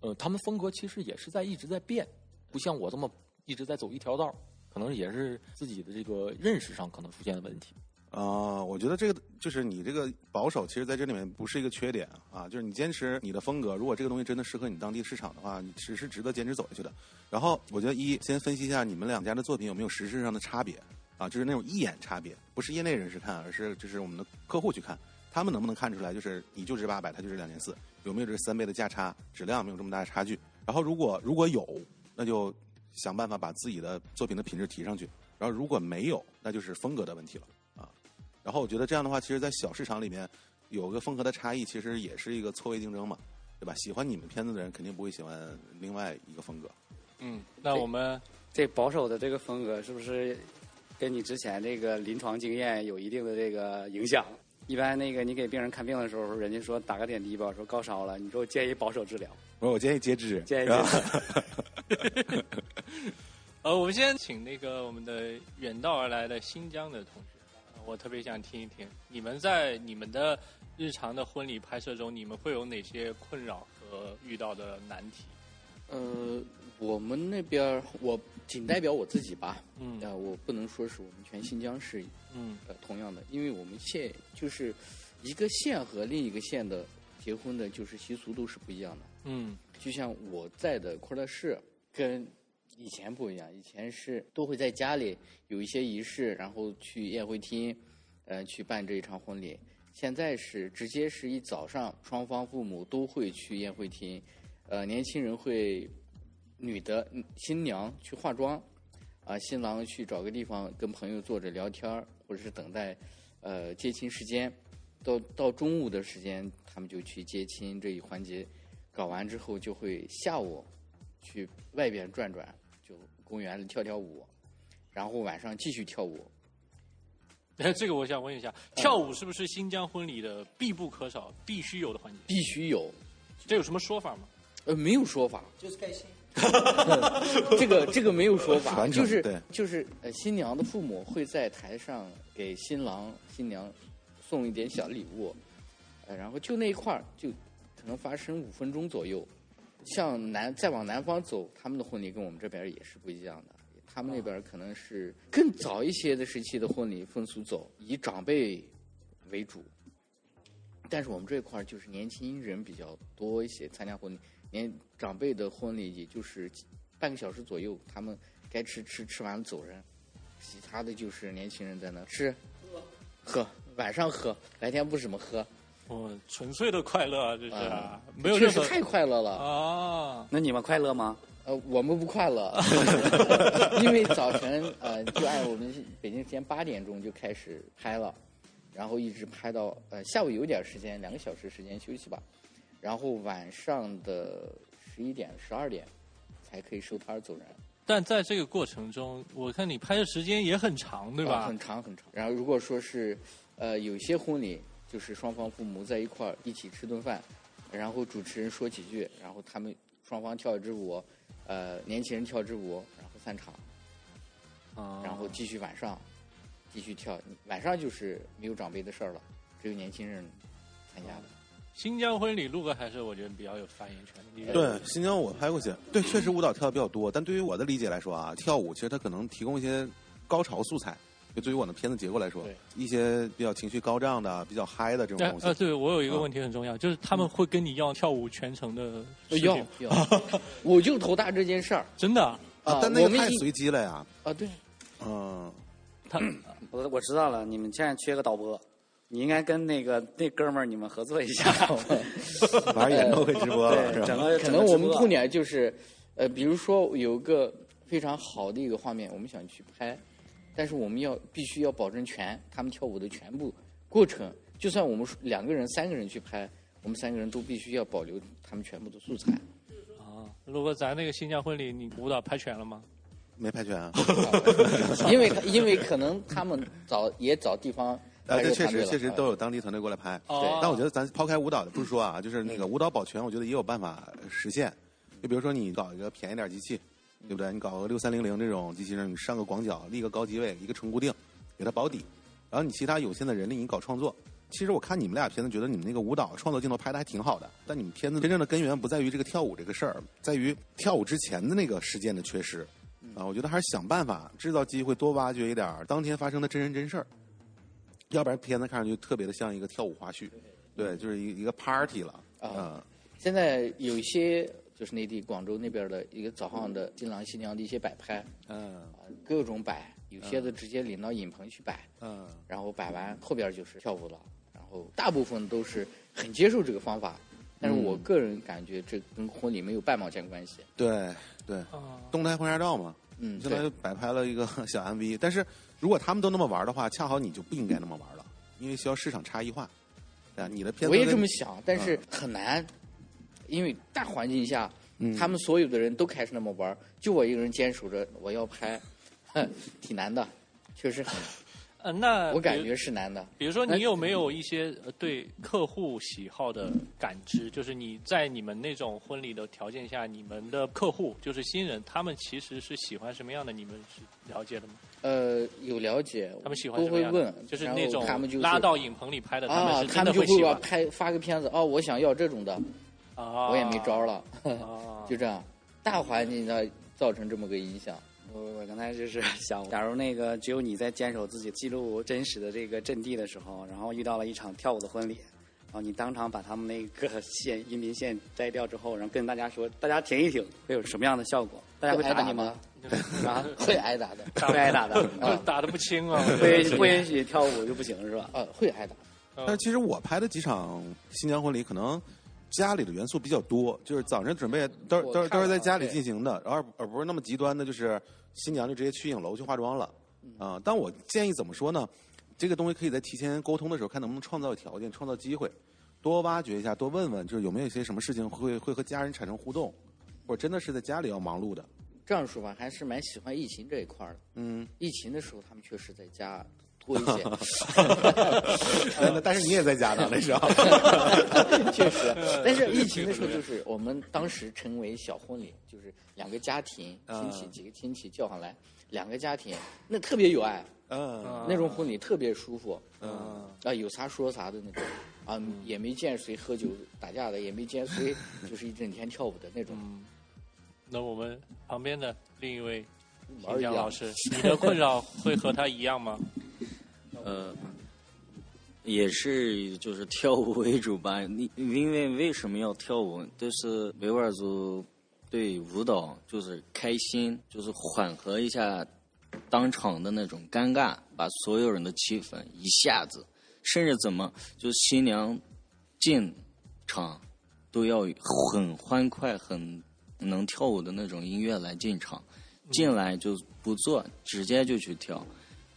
Speaker 10: 呃，他们风格其实也是在一直在变，不像我这么一直在走一条道儿，可能也是自己的这个认识上可能出现了问题。
Speaker 3: 啊、我觉得这个就是你这个保守，其实在这里面不是一个缺点啊，就是你坚持你的风格，如果这个东西真的适合你当地市场的话，你是是值得坚持走下去的。然后我觉得一先分析一下你们两家的作品有没有实质上的差别啊，就是那种一眼差别，不是业内人士看，而是就是我们的客户去看，他们能不能看出来，就是你就值八百，他就值两千四，有没有这三倍的价差，质量没有这么大的差距？然后如果如果有，那就想办法把自己的作品的品质提上去。然后如果没有，那就是风格的问题了。然后我觉得这样的话，其实，在小市场里面有个风格的差异，其实也是一个错位竞争嘛，对吧？喜欢你们片子的人肯定不会喜欢另外一个风格。
Speaker 1: 嗯，那我们
Speaker 2: 这保守的这个风格是不是跟你之前这个临床经验有一定的这个影响？一般那个你给病人看病的时候，人家说打个点滴吧，说高烧了，你说我建议保守治疗，
Speaker 3: 我说我建议截肢，
Speaker 2: 建议
Speaker 3: 截肢
Speaker 1: 呃，我们先请那个我们的远道而来的新疆的同学，呃我特别想听一听你们在你们的日常的婚礼拍摄中，你们会有哪些困扰和遇到的难题？
Speaker 5: 呃，我们那边儿我仅代表我自己吧，
Speaker 1: 嗯
Speaker 5: 呃，我不能说是我们全新疆是，
Speaker 1: 嗯
Speaker 5: 呃，同样的，因为我们县就是一个县和另一个县的结婚的，就是习俗都是不一样的。
Speaker 1: 嗯
Speaker 5: 就像我在的库尔勒市跟以前不一样，以前是都会在家里有一些仪式，然后去宴会厅，呃，去办这一场婚礼。现在是直接是一早上，双方父母都会去宴会厅，呃，年轻人会女的新娘去化妆，啊、新郎去找个地方跟朋友坐着聊天儿或者是等待呃接亲时间。到到中午的时间，他们就去接亲这一环节，搞完之后就会下午去外边转转，公园里跳跳舞，然后晚上继续跳舞。
Speaker 1: 哎，这个我想问一下，跳舞是不是新疆婚礼的必不可少、必须有的环节？
Speaker 5: 必须有，
Speaker 1: 这有什么说法吗？
Speaker 5: 呃，没有说法，
Speaker 11: 就是开心。
Speaker 5: 这个这个没有说法，就是就是呃，新娘的父母会在台上给新郎新娘送一点小礼物，呃，然后就那一块儿就可能发生五分钟左右。像南再往南方走，他们的婚礼跟我们这边也是不一样的。他们那边可能是更早一些的时期的婚礼风俗走，以长辈为主。但是我们这块儿就是年轻人比较多一些，参加婚礼，年长辈的婚礼也就是半个小时左右，他们该吃吃，吃完了走人，其他的就是年轻人在那吃、喝，晚上喝，白天不怎么喝，
Speaker 1: 哦，纯粹的快乐啊，这是没有任何
Speaker 5: 确实太快乐了。
Speaker 1: 啊。
Speaker 2: 那你们快乐吗？
Speaker 5: 呃，我们不快乐，因为早晨呃，就按我们北京时间八点钟就开始拍了，然后一直拍到呃下午有点时间，两个小时时间休息吧，然后晚上的十一点、十二点才可以收摊儿走人，
Speaker 1: 但在这个过程中，我看你拍的时间也很长，对吧？
Speaker 5: 啊很长很长。然后如果说是呃有些婚礼，就是双方父母在一块儿一起吃顿饭，然后主持人说几句，然后他们双方跳一支舞，呃年轻人跳支舞，然后散场。
Speaker 1: 啊
Speaker 5: 然后继续晚上继续跳。晚上就是没有长辈的事儿了，只有年轻人参加的。
Speaker 1: 新疆婚礼，陆哥还是我觉得比较有发言权的。
Speaker 3: 对，新疆我拍过去，对，确实舞蹈跳的比较多。但对于我的理解来说啊，跳舞其实它可能提供一些高潮素材。就对于我的片子结构来说，一些比较情绪高涨的、比较嗨的这种东西
Speaker 1: 呃呃，，对我有一个问题很重要，就是他们会跟你要跳舞全程的视
Speaker 5: 要
Speaker 1: 频，
Speaker 5: 要，我就头大这件事儿
Speaker 1: 真的啊
Speaker 5: 啊，
Speaker 3: 但那
Speaker 5: 我们一
Speaker 3: 个太随机了呀。
Speaker 5: 啊，对，
Speaker 3: 嗯，
Speaker 1: 他
Speaker 2: 我我知道了，你们现在缺个导播，你应该跟那个那哥们儿你们合作一下。
Speaker 3: 玩演唱会直播了是
Speaker 2: 对，
Speaker 3: 吧？
Speaker 2: 整个
Speaker 5: 可能我们痛点就是，呃，比如说有个非常好的一个画面，我们想去拍，但是我们要必须要保证全他们跳舞的全部过程，就算我们两个人、三个人去拍，我们三个人都必须要保留他们全部的素材。
Speaker 1: 啊，如果咱那个新疆婚礼，你舞蹈拍全了吗？
Speaker 3: 没拍全啊。
Speaker 5: 因为因为可能他们找也找地方
Speaker 3: 啊，这确实确实
Speaker 5: 啊
Speaker 3: 都有当地团队过来拍。
Speaker 1: 哦
Speaker 3: 但我觉得咱抛开舞蹈的不是说啊，就是那个舞蹈保全，我觉得也有办法实现。就比如说你搞一个便宜点机器，对不对？你搞个六三零零这种机器人，你上个广角，立个高机位，一个纯固定，给它保底。然后你其他有限的人力，你搞创作。其实我看你们俩片子，觉得你们那个舞蹈创作镜头拍的还挺好的。但你们片子真正的根源不在于这个跳舞这个事儿，在于跳舞之前的那个时间的缺失。啊，我觉得还是想办法制造机会，多挖掘一点儿当天发生的真人真事儿。要不然片子看上去特别的像一个跳舞花絮，对，就是一一个 party 了
Speaker 5: 啊
Speaker 3: 啊。
Speaker 5: 现在有一些就是内地广州那边的一个早上的新郎新娘的一些摆拍，
Speaker 3: 嗯
Speaker 5: 啊，各种摆，有些的直接领到影棚去摆，
Speaker 3: 嗯
Speaker 5: 然后摆完后边就是跳舞了，然后大部分都是很接受这个方法，但是我个人感觉这跟婚礼没有半毛钱关系。
Speaker 3: 对对，
Speaker 1: 啊，
Speaker 3: 动态婚纱照嘛，
Speaker 5: 嗯，
Speaker 3: 相当于，摆拍了一个 小 MV。但是如果他们都那么玩的话，恰好你就不应该那么玩了，因为需要市场差异化。对啊，你的片子
Speaker 5: 我也这么想，但是很难，因为大环境下，
Speaker 3: 嗯
Speaker 5: 他们所有的人都开始那么玩，就我一个人坚守着我要拍，哼挺难的，确实很难，
Speaker 1: 呃，那
Speaker 5: 我感觉是难的。
Speaker 1: 比如说，你有没有一些呃对客户喜好的感知？就是你在你们那种婚礼的条件下，你们的客户就是新人，他们其实是喜欢什么样的？你们是了解的吗？
Speaker 5: 呃，有了解，
Speaker 1: 他们喜欢
Speaker 5: 都会
Speaker 1: 什么样的？
Speaker 5: 问，
Speaker 1: 就是那种
Speaker 5: 他们就
Speaker 1: 拉到影棚里拍的，他们
Speaker 5: 啊，
Speaker 1: 是真的
Speaker 5: 他们就会
Speaker 1: 会喜欢。
Speaker 5: 拍发个片子，哦，我想要这种的，
Speaker 1: 啊，
Speaker 5: 我也没招了，
Speaker 1: 啊，
Speaker 5: 就这样，大环境下造成这么个影响。
Speaker 2: 我我刚才就是想，假如那个只有你在坚守自己记录真实的这个阵地的时候，然后遇到了一场跳舞的婚礼，然后你当场把他们那个线音频线摘掉之后，然后跟大家说，大家停一停，会有什么样的效果？大家会
Speaker 5: 打
Speaker 2: 打你吗？啊，
Speaker 5: 会挨打的，
Speaker 2: 会挨打的，
Speaker 1: 啊打的不轻啊，
Speaker 2: 不允不允许跳舞就不行是吧？
Speaker 5: 呃，会挨打。
Speaker 3: 但其实我拍的几场新疆婚礼，可能家里的元素比较多，就是早晨准备都
Speaker 5: 我
Speaker 3: 都是都是在家里进行的，而而不是那么极端的，就是新娘就直接去影楼去化妆了
Speaker 5: 嗯
Speaker 3: 啊。但我建议怎么说呢？这个东西可以在提前沟通的时候，看能不能创造条件、创造机会，多挖掘一下，多问问，就是有没有一些什么事情会会和家人产生互动，或者真的是在家里要忙碌的。
Speaker 5: 这样说吧，还是蛮喜欢疫情这一块儿的。
Speaker 3: 嗯，
Speaker 5: 疫情的时候，他们确实在家多一些，
Speaker 3: 但是你也在家呢，那时候。
Speaker 5: 确实。但是疫情的时候，就是我们当时称为小婚礼，就是两个家庭亲戚
Speaker 3: 嗯
Speaker 5: 几个亲戚叫上来，两个家庭那特别有爱，
Speaker 3: 嗯
Speaker 5: 那种婚礼特别舒服
Speaker 3: 嗯
Speaker 5: 啊，有啥说啥的那种啊，也没见谁喝酒打架的，也没见谁就是一整天跳舞的那种。
Speaker 1: 嗯，那我们旁边的另一位
Speaker 5: 玩儿一样
Speaker 1: 新疆老师，你的困扰会和他一样吗？
Speaker 9: 呃，
Speaker 12: 也是就是跳舞为主吧。你因为为什么要跳舞？就是维吾尔族对舞蹈就是开心，就是缓和一下当场的那种尴尬，把所有人的气氛一下子，甚至怎么就新娘进场都要很欢快、很能跳舞的那种音乐来进场，进来就不坐，直接就去跳。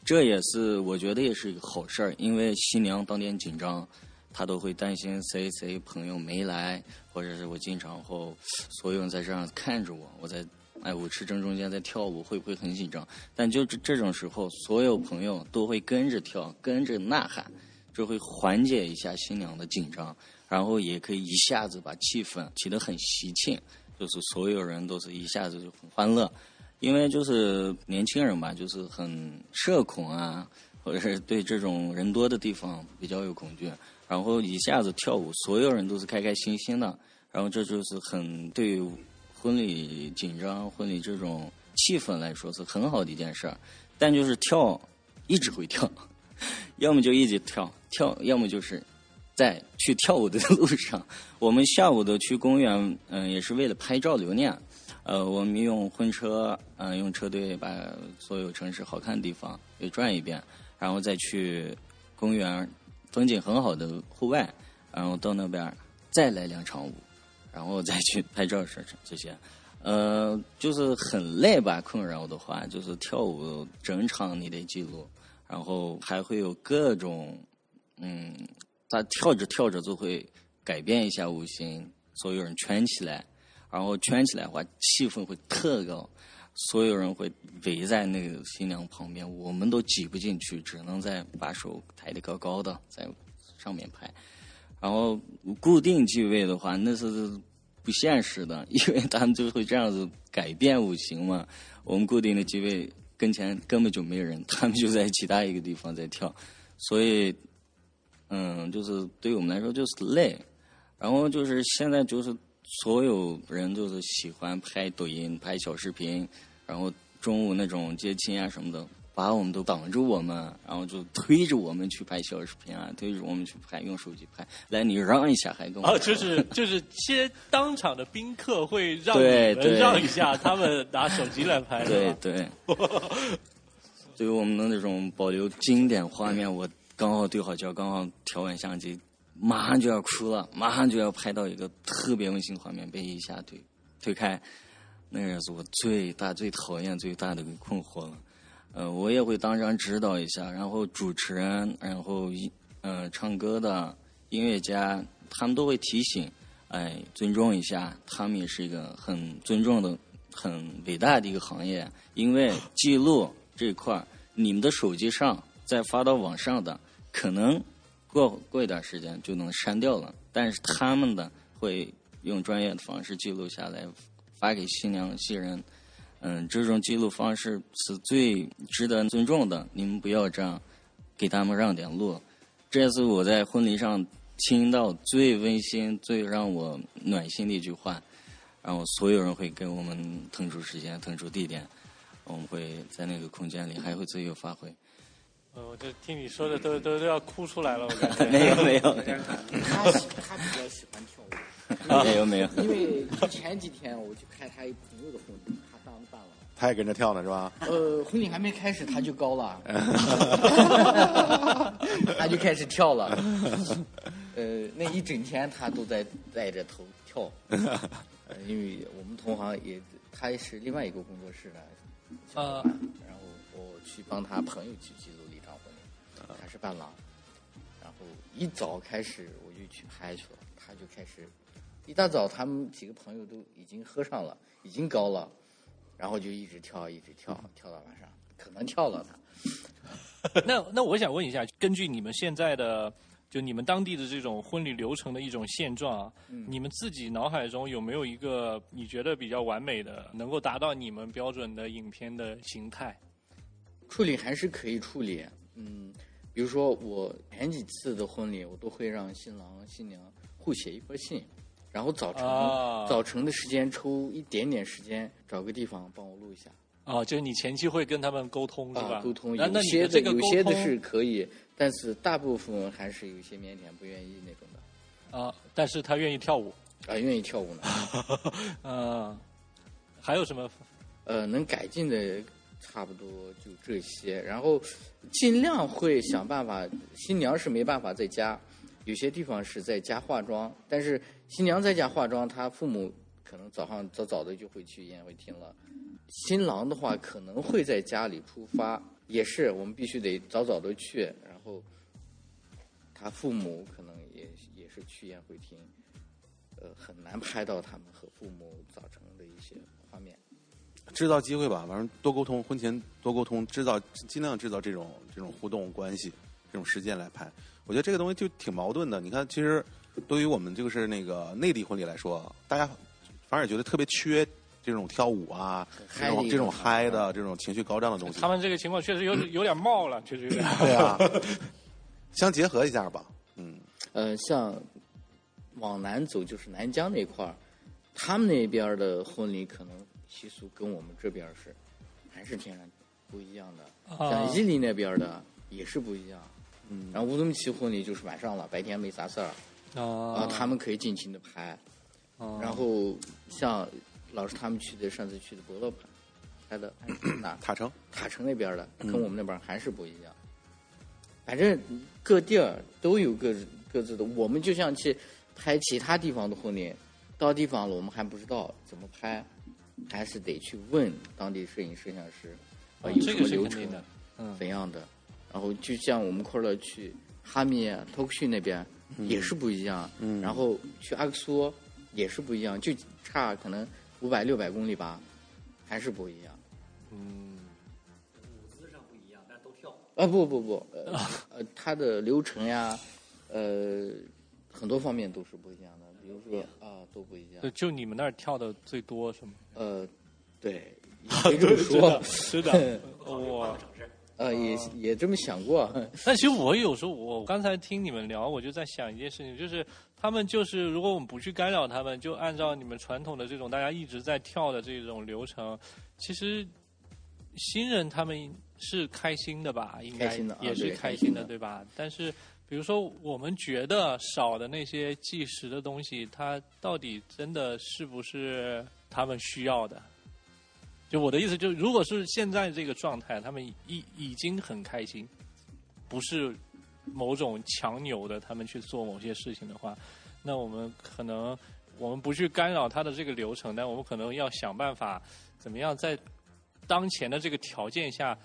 Speaker 12: 这也是我觉得也是一个好事儿，因为新娘当天紧张，她都会担心谁谁朋友没来，或者是我进场后所有人在这样看着我，我在哎舞池正中间在跳舞，会不会很紧张？但就这这种时候，所有朋友都会跟着跳，跟着呐喊，这会缓解一下新娘的紧张，然后也可以一下子把气氛起得很喜庆，就是所有人都是一下子就很欢乐。因为就是年轻人吧，就是很社恐啊，或者是对这种人多的地方比较有恐惧，然后一下子跳舞，所有人都是开开心心的，然后这就是很对婚礼紧张、婚礼这种气氛来说是很好的一件事儿。但就是跳，一直会跳，要么就一直跳跳，要么就是在去跳舞的路上。我们下午的去公园，嗯，也是为了拍照留念。呃，我们用婚车，嗯、用车队把所有城市好看的地方给转一遍，然后再去公园，风景很好的户外，然后到那边再来两场舞，然后再去拍照这这些，呃，就是很累吧？困扰的话，就是跳舞整场你得记录，然后还会有各种，嗯，他跳着跳着就会改变一下舞型，所有人圈起来。然后圈起来的话，气氛会特高，所有人会围在那个新娘旁边，我们都挤不进去，只能在把手抬得高高的在上面拍。然后固定机位的话，那是不现实的，因为他们就会这样子改变舞行嘛。我们固定的机位跟前根本就没人，他们就在其他一个地方在跳，所以，嗯，就是对我们来说就是累。然后就是现在就是。所有人都是喜欢拍抖音、拍小视频，然后中午那种接亲啊什么的，把我们都挡住我们，然后就推着我们去拍小视频啊，推着我们去拍，用手机拍。来，你让一下，还跟我
Speaker 1: 哦，就是就是接当场的宾客会让你们
Speaker 12: 对对
Speaker 1: 让一下，他们拿手机来拍。
Speaker 12: 对对，对于我们的那种保留经典画面，我刚好对好焦，刚好调完相机，马上就要哭了，马上就要拍到一个特别温馨的画面，被一下推推开，那个是我最大、最讨厌、最大的一个困惑了。呃，我也会当场指导一下，然后主持人，然后一呃唱歌的音乐家，他们都会提醒，哎，尊重一下，他们也是一个很尊重的、很伟大的一个行业，因为记录这块儿，你们的手机上再发到网上的，可能过过一段时间就能删掉了，但是他们的会用专业的方式记录下来，发给新娘新人。嗯，这种记录方式是最值得尊重的。你们不要这样，给他们让点路。这是我在婚礼上听到最温馨、最让我暖心的一句话。然后所有人会给我们腾出时间、腾出地点，我们会在那个空间里还会自由发挥。
Speaker 1: 呃，我这听你说的都都都要哭出来了，我感觉。
Speaker 12: 没有没有，
Speaker 5: 他喜他比较喜欢跳舞，
Speaker 12: 没有没有。
Speaker 5: 因为前几天我去开他一朋友的婚礼，他当伴郎。
Speaker 3: 他也跟着跳呢，是吧？
Speaker 5: 呃，婚礼还没开始他就高了，他就开始跳了。呃，那一整天他都在带着头跳，呃，因为我们同行也，他是另外一个工作室的呃，然后我去帮他朋友去记录了一场婚礼，他是伴郎，然后一早开始我就去拍去了，他就开始，一大早他们几个朋友都已经喝上了，已经高了。然后就一直跳，一直跳，跳到晚上，可能跳了他。
Speaker 1: 那那我想问一下，根据你们现在的就你们当地的这种婚礼流程的一种现状啊，
Speaker 5: 嗯
Speaker 1: 你们自己脑海中有没有一个你觉得比较完美的，能够达到你们标准的影片的形态？
Speaker 5: 处理还是可以处理，嗯，比如说我前几次的婚礼，我都会让新郎新娘互写一封信，然后早晨、
Speaker 1: 啊
Speaker 5: 早晨的时间抽一点点时间，找个地方帮我录一下。
Speaker 1: 哦，就是你前期会跟他们沟通是吧？
Speaker 5: 啊，沟通有些的有些的是可以但是大部分还是有一些腼腆，不愿意那种的。
Speaker 1: 啊，但是他愿意跳舞。
Speaker 5: 啊，愿意跳舞呢。
Speaker 1: 啊，还有什么？
Speaker 5: 呃，能改进的差不多就这些，然后尽量会想办法。新娘是没办法在家，有些地方是在家化妆，但是新娘在家化妆，她父母可能早上早早的就会去宴会厅了。新郎的话可能会在家里出发，也是我们必须得早早的去，然后他父母可能也也是去宴会厅。呃，很难拍到他们和父母早晨的一些画面。
Speaker 3: 制造机会吧，反正多沟通，婚前多沟通，制造尽量制造这种这种互动关系，这种时间来拍。我觉得这个东西就挺矛盾的。你看，其实对于我们就是那个内地婚礼来说，大家反而觉得特别缺这种跳舞啊，这种这种嗨的、这种情绪高涨的东西。
Speaker 1: 他们这个情况确实有有点冒了，确实有点。
Speaker 3: 对啊，相结合一下吧。嗯，
Speaker 5: 呃，像。往南走就是南疆那块儿，他们那边的婚礼可能习俗跟我们这边是还是天然不一样的。像伊犁那边的也是不一样。嗯。然后乌鲁木齐婚礼就是晚上了，白天没啥事儿。啊。他们可以尽情的拍。然后像老师他们去的，上次去的博乐拍的哪？
Speaker 3: 塔城。
Speaker 5: 塔城那边的跟我们那边还是不一样。反正各地儿都有各各自的，我们就像去。拍其他地方的婚礼，到地方了我们还不知道怎么拍，还是得去问当地摄影摄像师，啊有什么流程，
Speaker 1: 嗯。
Speaker 5: 怎样的，然后就像我们快乐去哈密、托克逊那边也是不一样，
Speaker 3: 嗯，
Speaker 5: 然后去阿克苏也是不一样，就差可能五百六百公里吧，还是不一样，
Speaker 1: 嗯，
Speaker 11: 舞姿上不一样，但都跳，
Speaker 5: 啊不不不，呃呃它的流程呀，呃。很多方面都是不一样的，比如说啊，都不一样。
Speaker 1: 就你们那儿跳的最多是吗？
Speaker 5: 呃，对，可以这么说，
Speaker 1: 是的，哇，
Speaker 5: 呃，也也这么想过。
Speaker 1: 但其实我有时候，我刚才听你们聊，我就在想一件事情，就是他们就是如果我们不去干扰他们，就按照你们传统的这种大家一直在跳的这种流程，其实新人他们是开心的吧？应该也是开心的，对吧？但是。比如说，我们觉得少的那些计时的东西，它到底真的是不是他们需要的？就我的意思，就如果是现在这个状态，他们已已经很开心，不是某种强扭的他们去做某些事情的话，那我们可能我们不去干扰他的这个流程，但我们可能要想办法，怎么样在当前的这个条件下。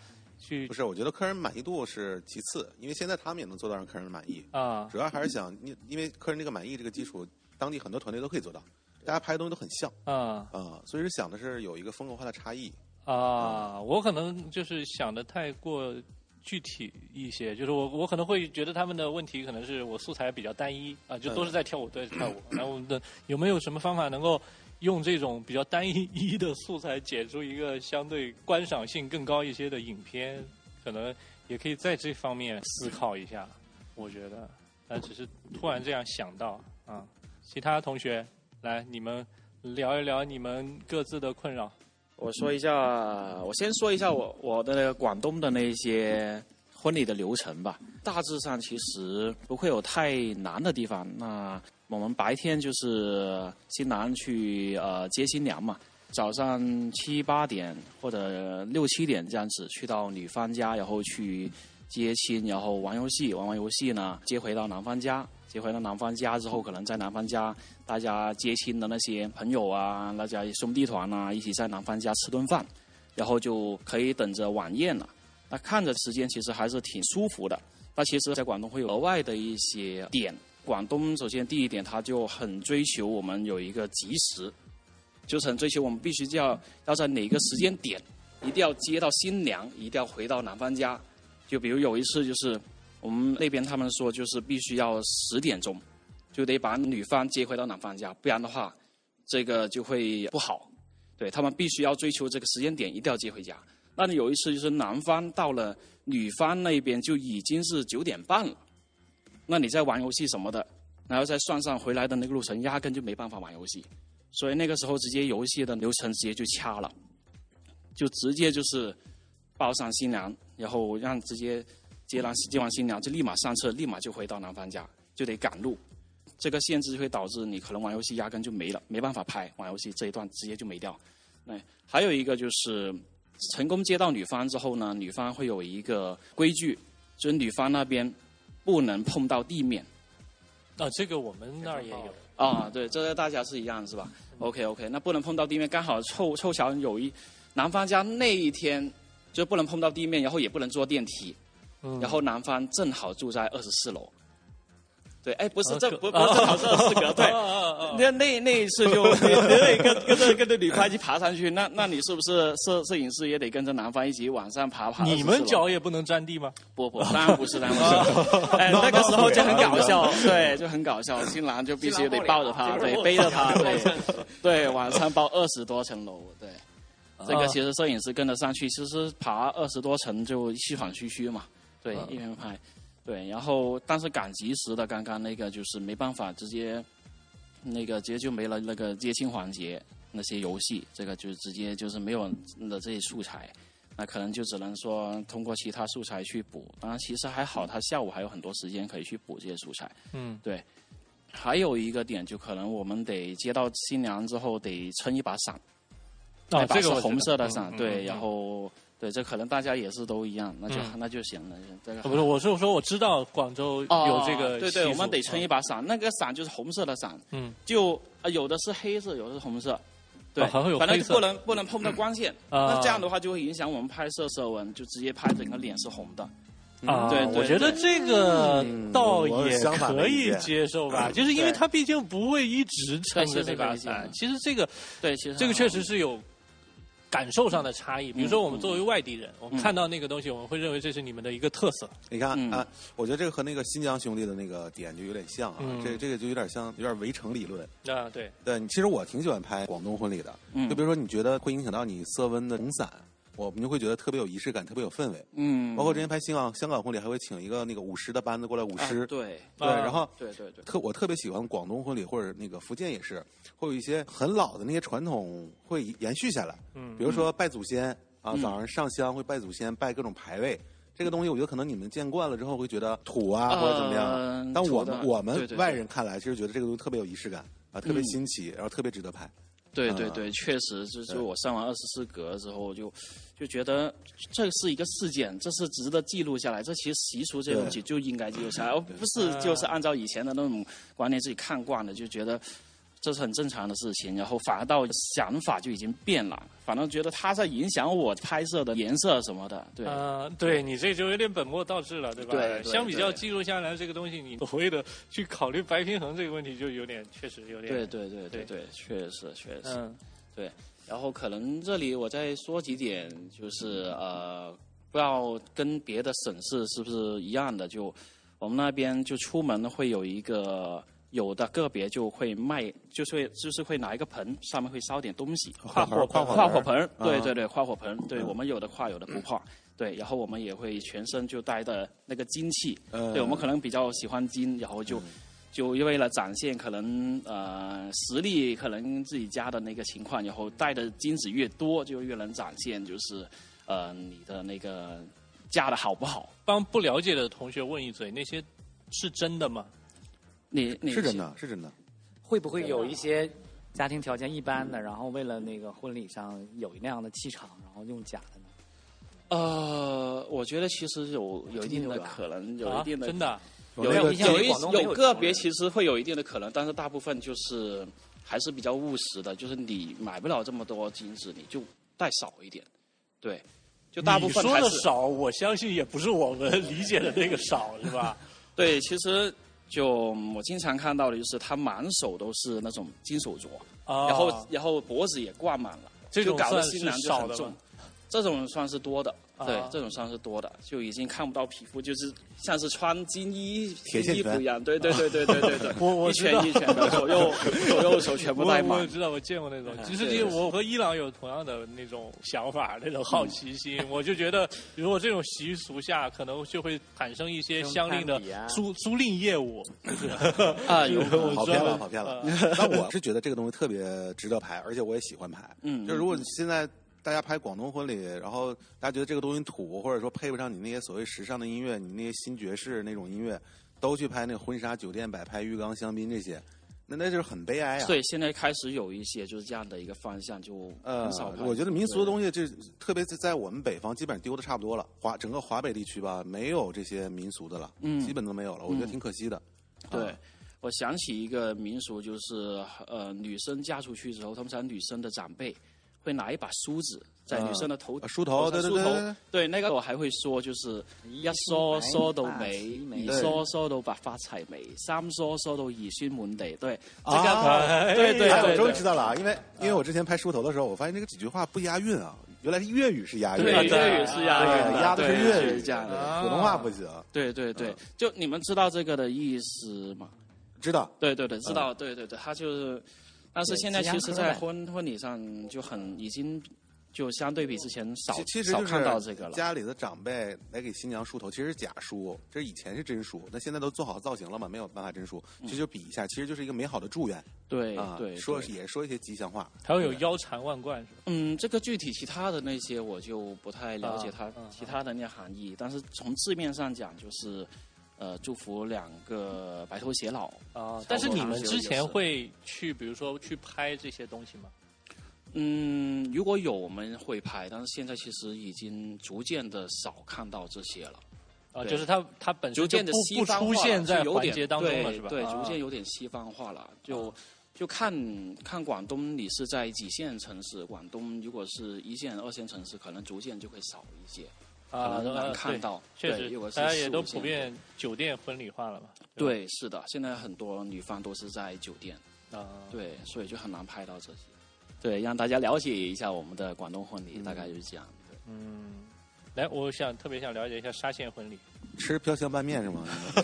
Speaker 3: 不是，我觉得客人满意度是其次，因为现在他们也能做到让客人满意
Speaker 1: 啊。
Speaker 3: 主要还是想，因因为客人这个满意这个基础，当地很多团队都可以做到，大家拍的东西都很像
Speaker 1: 啊
Speaker 3: 啊，所以是想的是有一个风格化的差异
Speaker 1: 啊。我可能就是想的太过具体一些，就是我我可能会觉得他们的问题可能是我素材比较单一啊，就都是在跳舞，对跳舞。然后我们的有没有什么方法能够？用这种比较单一 的素材剪出一个相对观赏性更高一些的影片，可能也可以在这方面思考一下。我觉得，但只是突然这样想到啊。其他同学，来，你们聊一聊你们各自的困扰。
Speaker 7: 我说一下，我先说一下我我的广东的那些婚礼的流程吧。大致上其实不会有太难的地方。那我们白天就是新郎去呃接新娘嘛，早上七八点或者六七点这样子去到女方家，然后去接亲，然后玩游戏，玩完游戏呢接回到男方家，接回到男方家之后，可能在男方家大家接亲的那些朋友啊，那家兄弟团啊，一起在男方家吃顿饭，然后就可以等着晚宴了。那看着时间其实还是挺舒服的。那其实，在广东会有额外的一些点。广东首先第一点，他就很追求我们有一个及时，就是很追求我们必须要要在哪个时间点，一定要接到新娘，一定要回到男方家。就比如有一次，就是我们那边他们说，就是必须要十点钟，就得把女方接回到男方家，不然的话，这个就会不好。对他们必须要追求这个时间点，一定要接回家。那你有一次就是男方到了女方那边就已经是九点半了。那你在玩游戏什么的，然后再算上回来的那个路程，压根就没办法玩游戏，所以那个时候直接游戏的流程直接就掐了，就直接就是抱上新娘，然后让直接接完接完新娘就立马上车，立马就回到男方家，就得赶路。这个限制就会导致你可能玩游戏压根就没了，没办法拍玩游戏这一段直接就没掉。那还有一个就是成功接到女方之后呢，女方会有一个规矩，就是女方那边不能碰到地面。
Speaker 1: 啊，这个我们那儿也有。
Speaker 7: 啊，对，这个大家是一样是吧？OK OK，那不能碰到地面，刚好凑凑巧有一男方家那一天就不能碰到地面，然后也不能坐电梯，
Speaker 1: 嗯
Speaker 7: 然后男方正好住在二十四楼。对，哎，不是这不不是正好是二十四格，对那那那一次就你你得跟跟着跟着女方一起爬上去，那那你是不是摄摄影师也得跟着男方一起往上爬爬？
Speaker 1: 你们脚也不能沾地吗？
Speaker 7: 不不，当然不是，当然不是。哎，那个时候就很搞笑，对，就很搞笑。新郎就必须得抱着他，对，背着他，对，对，往上抱二十多层楼，对。这个其实摄影师跟得上去，其实爬二十多层就气喘吁吁嘛，对，一边拍，对，然后但是赶及时的，刚刚那个就是没办法，直接那个直接就没了那个接亲环节那些游戏，这个就直接就是没有的这些素材。那可能就只能说通过其他素材去补。当然，其实还好，他下午还有很多时间可以去补这些素材。
Speaker 1: 嗯，
Speaker 7: 对。还有一个点，就可能我们得接到新娘之后，得撑一把伞，
Speaker 1: 啊
Speaker 7: 那把红色的伞，对，
Speaker 1: 嗯
Speaker 7: 然后对，这可能大家也是都一样，那就、
Speaker 1: 嗯
Speaker 7: 那就行了。这个
Speaker 1: 不是，我是说我知道广州有这个
Speaker 7: 哦、对对，我们得撑一把伞，那个伞就是红色的伞，
Speaker 1: 嗯，
Speaker 7: 就呃有的是黑色，有的是红色。对，
Speaker 1: 哦有
Speaker 7: 反正不能不能碰到光线，
Speaker 1: 啊
Speaker 7: 那这样的话就会影响我们拍摄色纹，就直接拍整个脸是红的。
Speaker 1: 啊，
Speaker 7: 对对
Speaker 1: 我觉得这个倒也可以接受吧，就是因为它毕竟不会一直撑着这把
Speaker 7: 对
Speaker 1: 伞。
Speaker 7: 其
Speaker 1: 其实这个
Speaker 7: 对，其实
Speaker 1: 这个确实是有感受上的差异。比如说，我们作为外地人，我们
Speaker 7: 嗯
Speaker 1: 看到那个东西，我们会认为这是你们的一个特色。
Speaker 3: 你看、
Speaker 7: 嗯
Speaker 3: 啊，我觉得这个和那个新疆兄弟的那个点就有点像啊，
Speaker 1: 嗯
Speaker 3: 这这个就有点像，有点围城理论。
Speaker 1: 啊，对，
Speaker 3: 对，你其实我挺喜欢拍广东婚礼的，
Speaker 7: 嗯
Speaker 3: 就比如说你觉得会影响到你色温的红伞，我们就会觉得特别有仪式感，特别有氛围。
Speaker 7: 嗯，
Speaker 3: 包括之前拍香港香港婚礼，还会请一个那个舞狮的班子过来舞狮。
Speaker 7: 啊对
Speaker 3: 对，然后
Speaker 7: 对对对，
Speaker 3: 特我特别喜欢广东婚礼或者那个福建也是，会有一些很老的那些传统会延续下来。
Speaker 1: 嗯
Speaker 3: 比如说拜祖先啊，
Speaker 7: 嗯
Speaker 3: 早上上香会拜祖先，拜各种牌位。这个东西我觉得可能你们见惯了之后会觉得土啊
Speaker 7: 呃
Speaker 3: 或者怎么样，但我们我们外人看来，其实觉得这个东西特别有仪式感啊，特别
Speaker 7: 嗯
Speaker 3: 新奇，然后特别值得拍。嗯
Speaker 7: 对对对，确实，就
Speaker 3: 对。
Speaker 7: 就我上完二十四格之后，就就觉得这是一个事件，这是值得记录下来。这其实习俗这些东西就应该记录下来，而不是就是按照以前的那种观念自己看惯了，就觉得这是很正常的事情，然后反而到想法就已经变了，反正觉得他在影响我拍摄的颜色什么的。对，
Speaker 1: 呃，对你这就有点本末倒置了，对吧？
Speaker 7: 对对
Speaker 1: 相比较记录下来这个东西，你所谓的去考虑白平衡这个问题，就有点确实有点
Speaker 7: 对对对对
Speaker 1: 对
Speaker 7: 对，确实确实。
Speaker 1: 嗯
Speaker 7: 对，然后可能这里我再说几点，就是呃，不要跟别的省市是不是一样的？就我们那边就出门会有一个，有的个别就会卖，就是会就是会拿一个盆，上面会烧点东西，
Speaker 3: 跨火
Speaker 7: 跨
Speaker 3: 跨火
Speaker 7: 火盆，对
Speaker 3: 啊
Speaker 7: 对对，跨火盆，对我们有的跨，有的不跨。对，然后我们也会全身就带的那个金器，
Speaker 3: 嗯
Speaker 7: 对我们可能比较喜欢金，然后就就为了展现可能呃实力，可能自己家的那个情况，然后带的金子越多，就越能展现就是呃你的那个嫁的好不好。
Speaker 1: 帮不了解的同学问一嘴，那些是真的吗？
Speaker 7: 你你
Speaker 3: 是真的，是真的。
Speaker 11: 会不会有一些家庭条件一般的，然后为了那个婚礼上有那样的气场，然后用假的呢？
Speaker 7: 呃，我觉得其实有有一定的可能，有一定的、
Speaker 1: 啊真的啊
Speaker 7: 有
Speaker 3: 那个
Speaker 7: 一有一
Speaker 11: 有
Speaker 7: 有个别其实会有一定的可能，但是大部分就是还是比较务实的，就是你买不了这么多金子，你就带少一点，对，就大部分
Speaker 1: 你说的少，我相信也不是我们理解的那个少，是吧？
Speaker 7: 对，其实就我经常看到的就是他满手都是那种金手镯，
Speaker 1: 啊
Speaker 7: 然后然后脖子也挂满了，
Speaker 1: 这种
Speaker 7: 就搞得新娘就很重。这种算是多的，对
Speaker 1: 啊，
Speaker 7: 这种算是多的，就已经看不到皮肤，就是像是穿金衣金
Speaker 3: 铁线
Speaker 7: 衣服一样，对对对对对对对，
Speaker 1: 我我
Speaker 7: 一拳一拳的，左右左右手全部
Speaker 1: 我
Speaker 7: 带满。
Speaker 1: 我知道，我见过那种。其实，
Speaker 7: 对
Speaker 1: 其实我和伊朗有同样的那种想法，那种好奇心。我就觉得，如果这种习俗下，可能就会产生一些相应的租租赁业务。
Speaker 7: 啊有
Speaker 3: 跑偏了，跑偏了。
Speaker 1: 呃
Speaker 3: 那我是觉得这个东西特别值得拍，而且我也喜欢拍。
Speaker 7: 嗯
Speaker 3: 就如果你现在大家拍广东婚礼，然后大家觉得这个东西土，或者说配不上你那些所谓时尚的音乐，你那些新爵士那种音乐，都去拍那婚纱酒店摆拍浴缸香槟这些，那那就是很悲哀啊。
Speaker 7: 对，现在开始有一些就是这样的一个方向，就
Speaker 3: 呃
Speaker 7: 很少拍。，
Speaker 3: 我觉得民俗的东西，就特别是在我们北方，基本上丢的差不多了。华整个华北地区吧，没有这些民俗的了，
Speaker 7: 嗯
Speaker 3: 基本都没有了。我觉得
Speaker 7: 嗯
Speaker 3: 挺可惜的。
Speaker 7: 对
Speaker 3: 啊，
Speaker 7: 我想起一个民俗，就是呃，女生嫁出去之后，通常女生的长辈会拿一把梳子在女生的头、
Speaker 3: 啊梳头
Speaker 7: 上梳头。
Speaker 3: 对对对对
Speaker 7: 对。那个我还会说，就是一梳梳到尾，
Speaker 11: 眉
Speaker 7: 二梳梳到白发齊眉，三梳梳到兒孫滿地。對，這個、
Speaker 3: 啊，
Speaker 7: 對對
Speaker 3: 哎我终于知道了啊，因为因为我之前拍梳头的时候，我发现这个几句话不押韵啊，原来是粤语是押韵，
Speaker 7: 对，粤语是押韵
Speaker 3: 押的是
Speaker 7: 对
Speaker 3: 粤语，
Speaker 7: 这样的。
Speaker 3: 普通话不行。
Speaker 7: 对对对，就你们知道这个的意思吗？
Speaker 3: 知道，
Speaker 7: 对对对，知道，对对对，他就是，但是现在其实，在婚婚礼上就很已经就相对比之前少
Speaker 3: 其其实就
Speaker 7: 少看到
Speaker 3: 是
Speaker 7: 这个了。
Speaker 3: 家里的长辈来给新娘梳头，其实是假梳，这以前是真梳，那现在都做好造型了嘛，没有办法真梳，其实就比一下，其实就是一个美好的祝愿
Speaker 7: 对
Speaker 3: 啊，
Speaker 7: 对，
Speaker 3: 说也说一些吉祥话。
Speaker 1: 还会有腰缠万贯是吧？
Speaker 7: 嗯，这个具体其他的那些我就不太了解它其他的那个含义，但是从字面上讲就是，呃，祝福两个白头偕老。
Speaker 1: 啊，但是你们之前会去，比如说去拍这些东西吗？
Speaker 7: 嗯，如果有我们会拍，但是现在其实已经逐渐的少看到这些了。
Speaker 1: 啊，就是它它本身就不
Speaker 7: 渐的西
Speaker 1: 不出现在
Speaker 7: 有点
Speaker 1: 环节当中了，是吧？
Speaker 7: 对逐渐有点西方化了。就就看看广东，你是在几线城市？广东如果是一线、二线城市，可能逐渐就会少一些，
Speaker 1: 啊，
Speaker 7: 可能难
Speaker 1: 呃对
Speaker 7: 看到。
Speaker 1: 确实大家也都普遍酒店婚礼化了嘛。吧
Speaker 7: 对，是的，现在很多女方都是在酒店，
Speaker 1: 啊，
Speaker 7: 对，所以就很难拍到这些。对，让大家了解一下我们的广东婚礼，大概就是这样。对
Speaker 1: 嗯，来，我想特别想了解一下沙县婚礼。
Speaker 3: 吃飘香拌面是吗？
Speaker 6: 他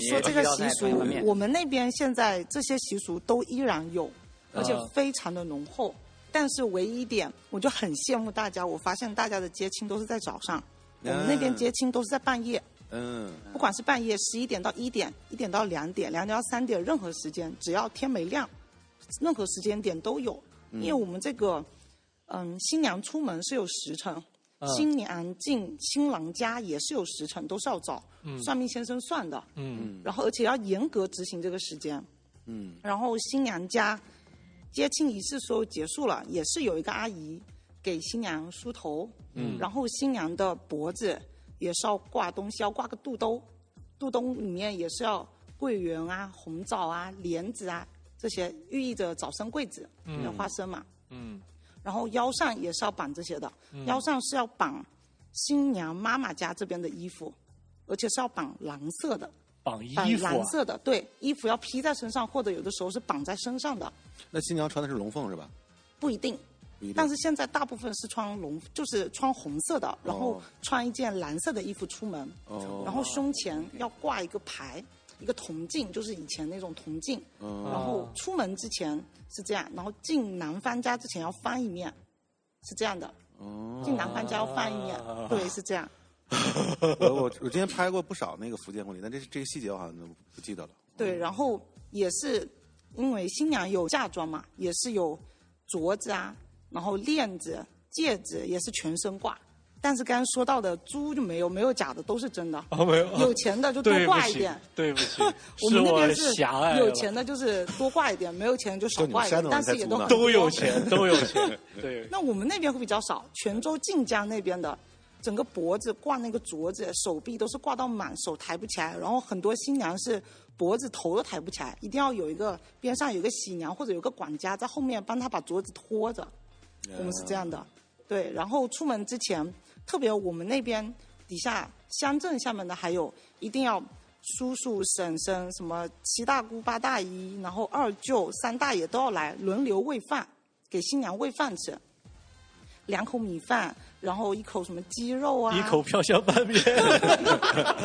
Speaker 6: 说这个习俗，我们那边现在这些习俗都依然有，而且
Speaker 1: 啊
Speaker 6: 非常的浓厚。但是唯一一点，我就很羡慕大家，我发现大家的接亲都是在早上，我们那边接亲都是在半夜，
Speaker 3: 嗯，
Speaker 6: 不管是半夜十一点到一点，一点到两点，两点到三点，任何时间，只要天没亮，任何时间点都有。因为我们这个，嗯，新娘出门是有时辰，
Speaker 1: 嗯。
Speaker 6: 新娘进新郎家也是有时辰，都是要找算命先生算的。
Speaker 1: 嗯。
Speaker 6: 然后而且要严格执行这个时间。
Speaker 3: 嗯，
Speaker 6: 然后新娘家接亲仪式所有结束了，也是有一个阿姨给新娘梳头。嗯，然后新娘的脖子也是要挂东西，要挂个肚兜，肚兜里面也是要桂圆啊、红枣啊、莲子啊这些，寓意着早生贵子，
Speaker 1: 嗯
Speaker 6: 有花生嘛。
Speaker 1: 嗯
Speaker 6: 然后腰上也是要绑这些的，腰上是要绑新娘妈妈家这边的衣服，而且是要绑蓝色的，
Speaker 1: 绑
Speaker 6: 绑
Speaker 1: 衣服啊。
Speaker 6: 蓝，色的，对，衣服要披在身上，或者有的时候是绑在身上的，
Speaker 3: 那新娘穿的是龙凤是吧？
Speaker 6: 不一定。
Speaker 3: 不一定。
Speaker 6: 但是现在大部分是穿龙，就是穿红色的，然后穿一件蓝色的衣服出门，
Speaker 3: 哦，
Speaker 6: 然后胸前要挂一个牌，一个铜镜，就是以前那种铜镜，
Speaker 3: 嗯
Speaker 6: 然后出门之前是这样，然后进男方家之前要翻一面，是这样的，
Speaker 3: 哦，
Speaker 6: 进男方家要翻一面，对，是这样。
Speaker 3: 我我我之前拍过不少那个福建婚礼，但这这个细节我好像都不记得了。
Speaker 6: 对，然后也是因为新娘有嫁妆嘛，也是有镯子啊，然后链子、戒指也是全身挂。但是刚刚说到的猪就没有，没有假的，都是真的。
Speaker 1: 哦没有
Speaker 6: 有钱的就多挂一点。，
Speaker 1: 对不起，
Speaker 6: 我
Speaker 1: 是我
Speaker 6: 们那边是有钱的，就是多挂一点；没有钱就少挂一点但是也都
Speaker 1: 都有钱，都有钱，对，
Speaker 6: 那我们那边会比较少，泉州晋江那边的，整个脖子挂那个镯子，手臂都是挂到满，手抬不起来。然后很多新娘是脖子头都抬不起来，一定要有一个边上有一个喜娘或者有个管家在后面帮她把镯子拖着。我们是这样的，对。然后出门之前，特别我们那边底下乡镇下面的还有一定要叔叔、婶婶、什么七大姑八大姨，然后二舅、三大爷都要来轮流喂饭，给新娘喂饭吃。两口米饭，然后一口什么鸡肉啊，
Speaker 1: 一口飘香拌面，
Speaker 6: 啊，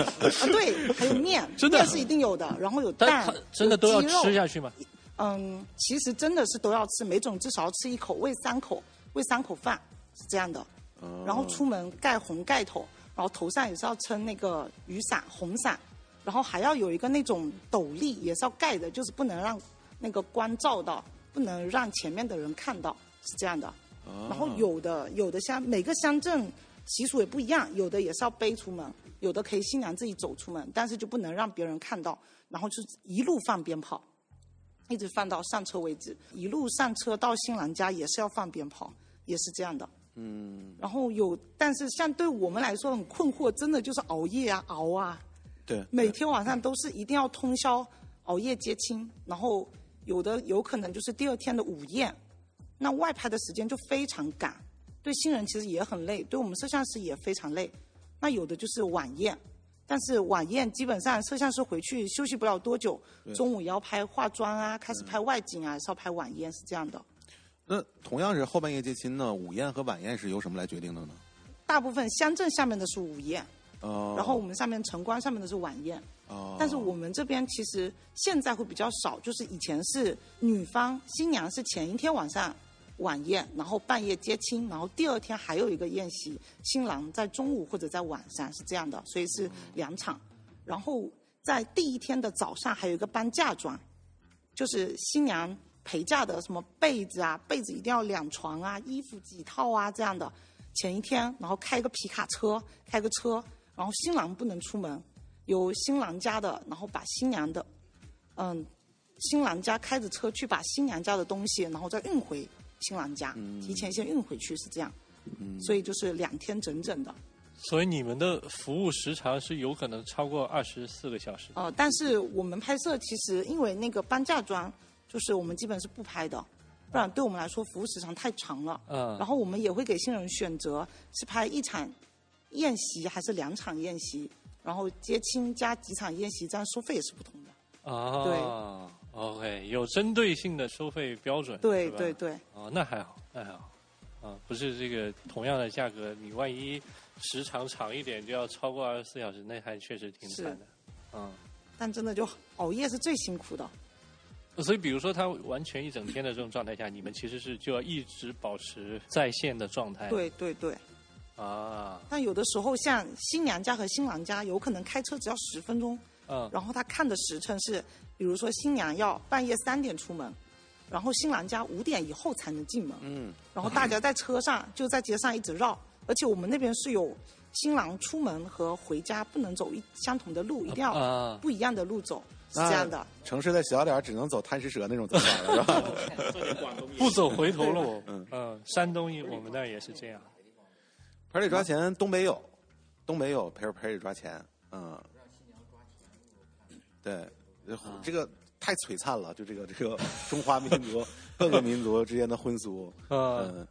Speaker 6: 对，还有面，
Speaker 1: 真的
Speaker 6: 面是一定有的，然后有蛋，
Speaker 1: 真的都要吃下去吗？
Speaker 6: 嗯，其实真的是都要吃，每种至少要吃一口，喂三口，喂三口饭是这样的。
Speaker 3: 哦
Speaker 6: 然后出门盖红盖头，然后头上也是要撑那个雨伞，红伞，然后还要有一个那种斗笠，也是要盖的，就是不能让那个光照到，不能让前面的人看到，是这样的。然后有的有的乡每个乡镇习俗也不一样，有的也是要背出门，有的可以新娘自己走出门，但是就不能让别人看到，然后就一路放鞭炮，一直放到上车为止，一路上车到新郎家也是要放鞭炮，也是这样的。
Speaker 3: 嗯，
Speaker 6: 然后有，但是像对我们来说很困惑，真的就是熬夜啊，熬啊，
Speaker 3: 对，
Speaker 6: 每天晚上都是一定要通宵熬夜接亲，然后有的有可能就是第二天的午宴，那外拍的时间就非常赶，对新人其实也很累，对我们摄像师也非常累。那有的就是晚宴，但是晚宴基本上摄像师回去休息不了多久，中午也要拍化妆啊，开始拍外景啊，还是要拍晚宴，是这样的。
Speaker 3: 那同样是后半夜接亲呢，午宴和晚宴是由什么来决定的呢？
Speaker 6: 大部分乡镇下面的是午宴，
Speaker 3: 哦，
Speaker 6: 然后我们上面城关上面的是晚宴。
Speaker 3: 哦，
Speaker 6: 但是我们这边其实现在会比较少，就是以前是女方新娘是前一天晚上晚宴，然后半夜接亲，然后第二天还有一个宴席，新郎在中午或者在晚上是这样的，所以是两场。然后在第一天的早上还有一个搬嫁妆，就是新娘陪嫁的什么被子啊，被子一定要两床啊，衣服几套啊这样的。前一天，然后开个皮卡车，开个车，然后新郎不能出门，由新郎家的，然后把新娘的，嗯，新郎家开着车去把新娘家的东西，然后再运回新郎家，提前先运回去是这样，
Speaker 3: 嗯
Speaker 6: 所以就是两天整整的。
Speaker 1: 所以你们的服务时长是有可能超过二十四个小时。
Speaker 6: 呃，但是我们拍摄其实因为那个搬嫁妆，就是我们基本是不拍的，不然对我们来说服务时长太长了。
Speaker 1: 嗯
Speaker 6: 然后我们也会给新人选择是拍一场宴席还是两场宴席，然后接亲加几场宴席，这样收费也是不同的。
Speaker 1: 啊，对，OK，有针对性的收费标准。
Speaker 6: 对对对，
Speaker 1: 哦，那还好，那还好，啊，不是这个同样的价格，你万一时长长一点，就要超过二十四小时，那还确实挺惨的。嗯，
Speaker 6: 但真的就熬夜是最辛苦的。
Speaker 1: 所以比如说他完全一整天的这种状态下，你们其实是就要一直保持在线的状态。
Speaker 6: 对对对，
Speaker 1: 啊，
Speaker 6: 但有的时候像新娘家和新郎家，有可能开车只要十分钟，
Speaker 1: 嗯，
Speaker 6: 然后他看的时辰是，比如说新娘要半夜三点出门，然后新郎家五点以后才能进门，
Speaker 3: 嗯，
Speaker 6: 然后大家在车上就在街上一直绕，而且我们那边是有新郎出门和回家不能走一相同的路，一定要
Speaker 3: 啊
Speaker 6: 不一样的路走，是这样的。
Speaker 3: 城市的小点只能走贪食蛇那种走法了，是吧？
Speaker 1: 不走回头路。
Speaker 3: 嗯
Speaker 1: 嗯，山东我们那儿也是这样。
Speaker 3: 盆里抓钱，东北有，东北有盆盆里抓钱，嗯，对，这个太璀璨了，就这个这个中华民族各个民族之间的婚俗，
Speaker 1: 嗯
Speaker 3: 嗯，